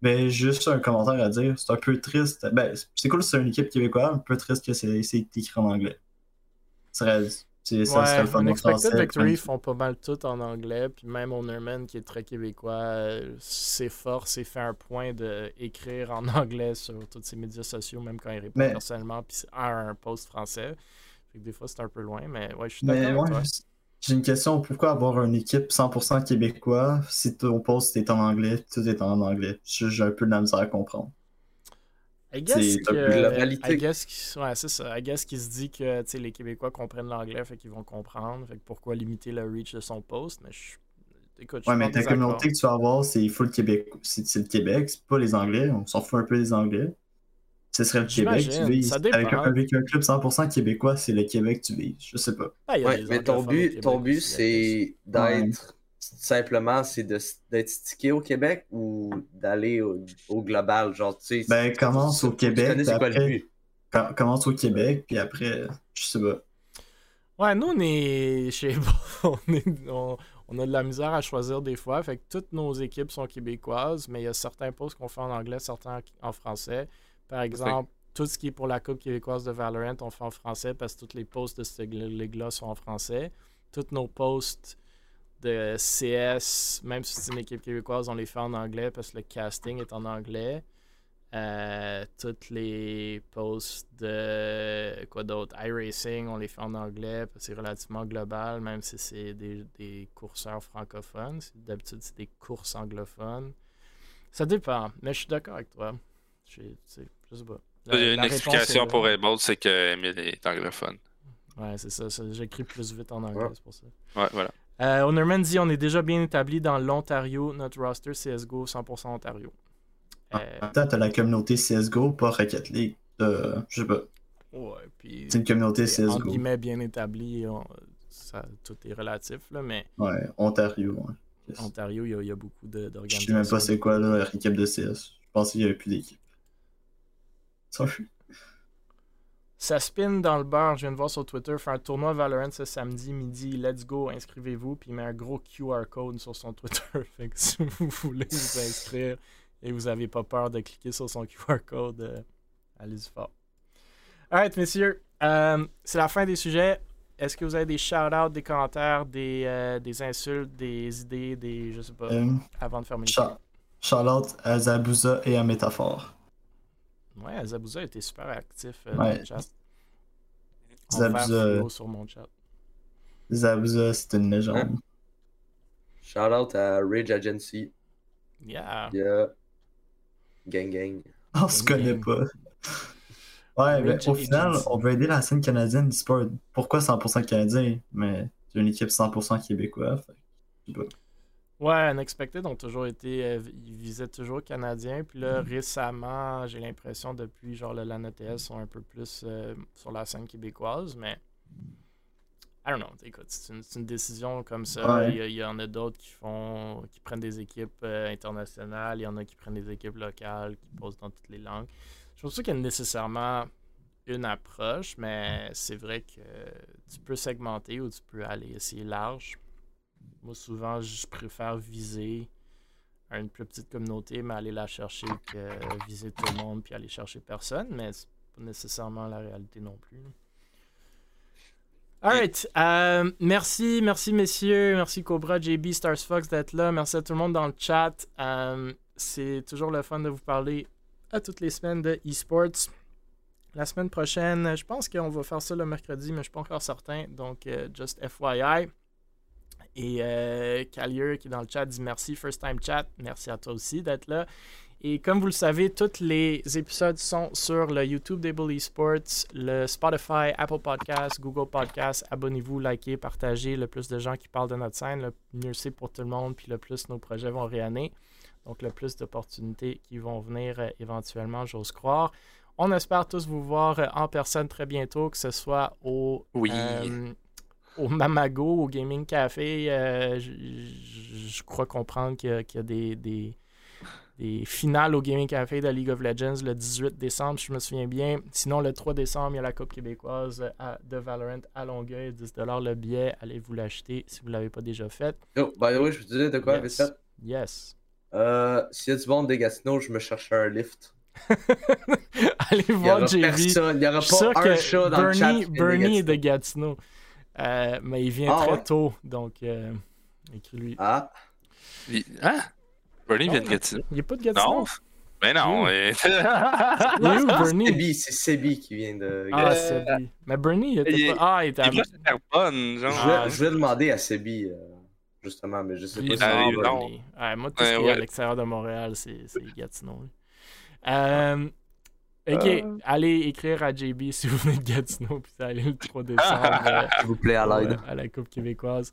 Speaker 3: Mais juste un commentaire à dire, c'est un peu triste. Ben, c'est cool, c'est une équipe québécoise, un peu triste que c'est écrit en anglais. Ça serait, c'est- ça serait
Speaker 1: Ouais,
Speaker 3: le fun
Speaker 1: Unexpected. Victory font pas mal tout en anglais, puis même Ownerman, qui est très québécois, s'efforce et fait un point d'écrire en anglais sur tous ses médias sociaux, même quand il répond
Speaker 3: Mais-
Speaker 1: personnellement, puis à un post français. Fait que des fois, c'est un peu loin, mais ouais, je suis d'accord
Speaker 3: ouais,
Speaker 1: avec toi.
Speaker 3: J'ai une question. Pourquoi avoir une équipe 100% québécois si ton poste est en anglais, tout est en anglais? J'ai un peu de la misère à comprendre.
Speaker 1: I guess
Speaker 3: C'est
Speaker 1: que,
Speaker 3: un peu
Speaker 2: globalité.
Speaker 1: I guess qu'il- ouais, c'est ça. I guess qu'il se dit que les Québécois comprennent l'anglais, fait qu'ils vont comprendre. Fait que pourquoi limiter le reach de son post? Mais je... écoute, je
Speaker 3: Ouais, mais ta communauté que tu vas avoir, c'est full Québec. C'est c'est le Québec, c'est pas les Anglais. On s'en fout un peu des Anglais. Ce serait le Québec, tu vises. Avec un, avec un club 100% québécois, c'est le Québec que tu vises. Je sais pas.
Speaker 1: Ah,
Speaker 2: ouais, mais ton but,
Speaker 1: Québec
Speaker 2: ton but c'est d'être simplement c'est de- d'être stické au Québec ou d'aller au, au global, genre tu sais.
Speaker 3: Ben, commence au
Speaker 2: tu connais
Speaker 3: Québec,
Speaker 2: le but?
Speaker 3: Com- Commence au Québec, puis après, je sais pas.
Speaker 1: Ouais, nous, on est chez on, est- on, on a de la misère à choisir des fois. Fait que toutes nos équipes sont québécoises, mais il y a certains posts qu'on fait en anglais, certains en français. Par exemple, tout ce qui est pour la Coupe québécoise de Valorant, on fait en français parce que tous les posts de cette ligue-là sont en français. Tous nos posts de CS, même si c'est une équipe québécoise, on les fait en anglais parce que le casting est en anglais. Euh, toutes les posts de quoi d'autre? iRacing, on les fait en anglais parce que c'est relativement global, même si c'est des, des courseurs francophones. D'habitude, c'est des courses anglophones. Ça dépend, mais je suis d'accord avec toi. Je, tu sais, je sais pas. La-
Speaker 4: Il y a
Speaker 1: la
Speaker 4: une explication
Speaker 1: est-
Speaker 4: pour Able, c'est que Emile est anglophone.
Speaker 1: Ouais, c'est ça. ça, J'écris plus vite en anglais,
Speaker 2: Ouais.
Speaker 1: c'est pour ça.
Speaker 4: Ouais, voilà.
Speaker 1: Euh, Honorman dit on est déjà bien établi dans l'Ontario. Notre roster CSGO 100% Ontario.
Speaker 3: En
Speaker 1: Euh,
Speaker 3: même temps, t'as la communauté CSGO, pas Rocket League. Euh, je sais pas.
Speaker 1: ouais, puis
Speaker 3: C'est une communauté
Speaker 1: c'est entre
Speaker 3: CSGO.
Speaker 1: guillemets bien établi. on- ça, tout est relatif, là, mais
Speaker 3: Ouais, Ontario. Ouais. Yes.
Speaker 1: Ontario, il y a, il y a beaucoup de-
Speaker 3: Je
Speaker 1: d'organisations.
Speaker 3: sais même pas c'est quoi là, leur équipe de CS. Je pense qu'il y avait plus d'équipe. Ça
Speaker 1: spin dans le beurre, je viens de voir sur Twitter, fait un tournoi Valorant ce samedi midi. Let's go, inscrivez-vous. Puis il met un gros QR code sur son Twitter. fait que si vous voulez vous inscrire et vous avez pas peur de cliquer sur son QR code, euh, allez-y fort. Alright, messieurs, euh, c'est la fin des sujets. Est-ce que vous avez des shout-outs, des commentaires, des, euh, des insultes, des idées, des. Je sais pas, avant de fermer le
Speaker 3: Charlotte à Zabuza et à Métaphore.
Speaker 1: Ouais, Zabuza était super actif euh,
Speaker 3: Ouais.
Speaker 1: dans le chat.
Speaker 3: Zabuza-
Speaker 1: sur mon chat.
Speaker 3: Zabuza, c'est une légende.
Speaker 2: Shout out à Rage Agency.
Speaker 1: Yeah.
Speaker 2: Yeah. Gang gang.
Speaker 3: On se connaît
Speaker 1: Gang.
Speaker 3: pas. Ouais, mais au final,
Speaker 1: Agency.
Speaker 3: on veut aider la scène canadienne d'e-sport. Pourquoi 100% canadien? Mais c'est une équipe 100% québécois. fait
Speaker 1: Ouais, Unexpected ont toujours été. euh, ils visaient toujours Canadiens. Puis là, récemment, j'ai l'impression, depuis genre le LAN ETS, sont un peu plus euh, sur la scène québécoise. Mais. I don't know. Écoute, c'est une, décision comme ça.
Speaker 3: Ouais.
Speaker 1: Il, y a- il y en a d'autres qui font. qui prennent des équipes euh, internationales. Il y en a qui prennent des équipes locales, qui posent dans toutes les langues. Je pense pas qu'il y a nécessairement une approche, mais c'est vrai que tu peux segmenter ou tu peux aller essayer large. Moi, souvent, je préfère viser une plus petite communauté, mais aller la chercher que viser tout le monde puis aller chercher personne, mais c'est pas nécessairement la réalité non plus. Alright, euh, merci, merci messieurs, merci Cobra, JB, Stars Fox d'être là, merci à tout le monde dans le chat. Euh, c'est toujours le fun de vous parler à toutes les semaines de esports. La semaine prochaine, je pense qu'on va faire ça le mercredi, mais je suis pas encore certain, donc euh, just FYI. Et euh, Calier qui est dans le chat dit merci, first time chat. Merci à toi aussi d'être là. Et comme vous le savez, tous les épisodes sont sur le YouTube des Bully Sports, le Spotify, Apple Podcasts, Google Podcasts. Abonnez-vous, likez, partagez. Le plus de gens qui parlent de notre scène, le mieux c'est pour tout le monde. Puis le plus nos projets vont rayonner. Donc le plus d'opportunités qui vont venir euh, éventuellement, j'ose croire. On espère tous vous voir euh, en personne très bientôt, que ce soit au,
Speaker 4: Oui.
Speaker 1: euh, au Mamago, au Gaming Café. Euh, je, crois comprendre qu'il y a, qu'il y a des, des, des finales au Gaming Café de League of Legends le 18 décembre, si je me souviens bien. Sinon, le 3 décembre, il y a la Coupe québécoise à, de Valorant à Longueuil. 10 le billet. Allez vous l'acheter si vous ne l'avez pas déjà fait?
Speaker 2: Yo, by the way, je te dire de quoi,
Speaker 1: Yes. Yes.
Speaker 2: Euh, s'il y a du monde des Gatineaux, je me cherche un lift.
Speaker 1: Allez voir JV.
Speaker 2: il y aura pas un chat dans le chat.
Speaker 1: Bernie, Bernie est de. Gatineau. Euh, mais il vient
Speaker 2: Ah,
Speaker 1: très
Speaker 2: ouais?
Speaker 1: tôt, donc euh, écris-lui.
Speaker 2: Ah,
Speaker 4: Il- Hein? Bernie vient de Gatineau.
Speaker 1: Il n'y a pas de Gatineau.
Speaker 4: Non? Mais non. Eh.
Speaker 1: Il est où, Bernie?
Speaker 2: Sebi, c'est Sebi qui vient de
Speaker 1: Ah,
Speaker 2: Gatineau.
Speaker 1: c'est lui. Mais Bernie, il était
Speaker 4: il est-
Speaker 1: pas. Ah, il était à...
Speaker 4: Il faire bonne, genre.
Speaker 2: Je
Speaker 1: Ah,
Speaker 2: je voulais demander à Sebi, euh, justement, mais je sais
Speaker 1: Il
Speaker 2: pas
Speaker 1: est
Speaker 2: si.
Speaker 1: Bernie. Ouais, moi, tout ce
Speaker 4: Ouais,
Speaker 1: qui est à
Speaker 4: ouais.
Speaker 1: l'extérieur de Montréal, c'est c'est Gatineau. Euh, ok,
Speaker 2: Euh.
Speaker 1: allez écrire à JB si vous venez de Gatineau, puis allez le 3 décembre. euh,
Speaker 2: S'il vous plaît, à l'aide.
Speaker 1: Ouais, à la Coupe québécoise.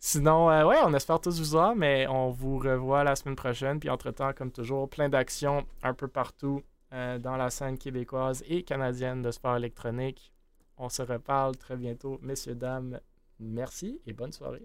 Speaker 1: Sinon, euh, ouais, on espère tous vous voir, mais on vous revoit la semaine prochaine. Puis entre-temps, comme toujours, plein d'actions un peu partout euh, dans la scène québécoise et canadienne de sport électronique. On se reparle très bientôt, messieurs, dames. Merci et bonne soirée.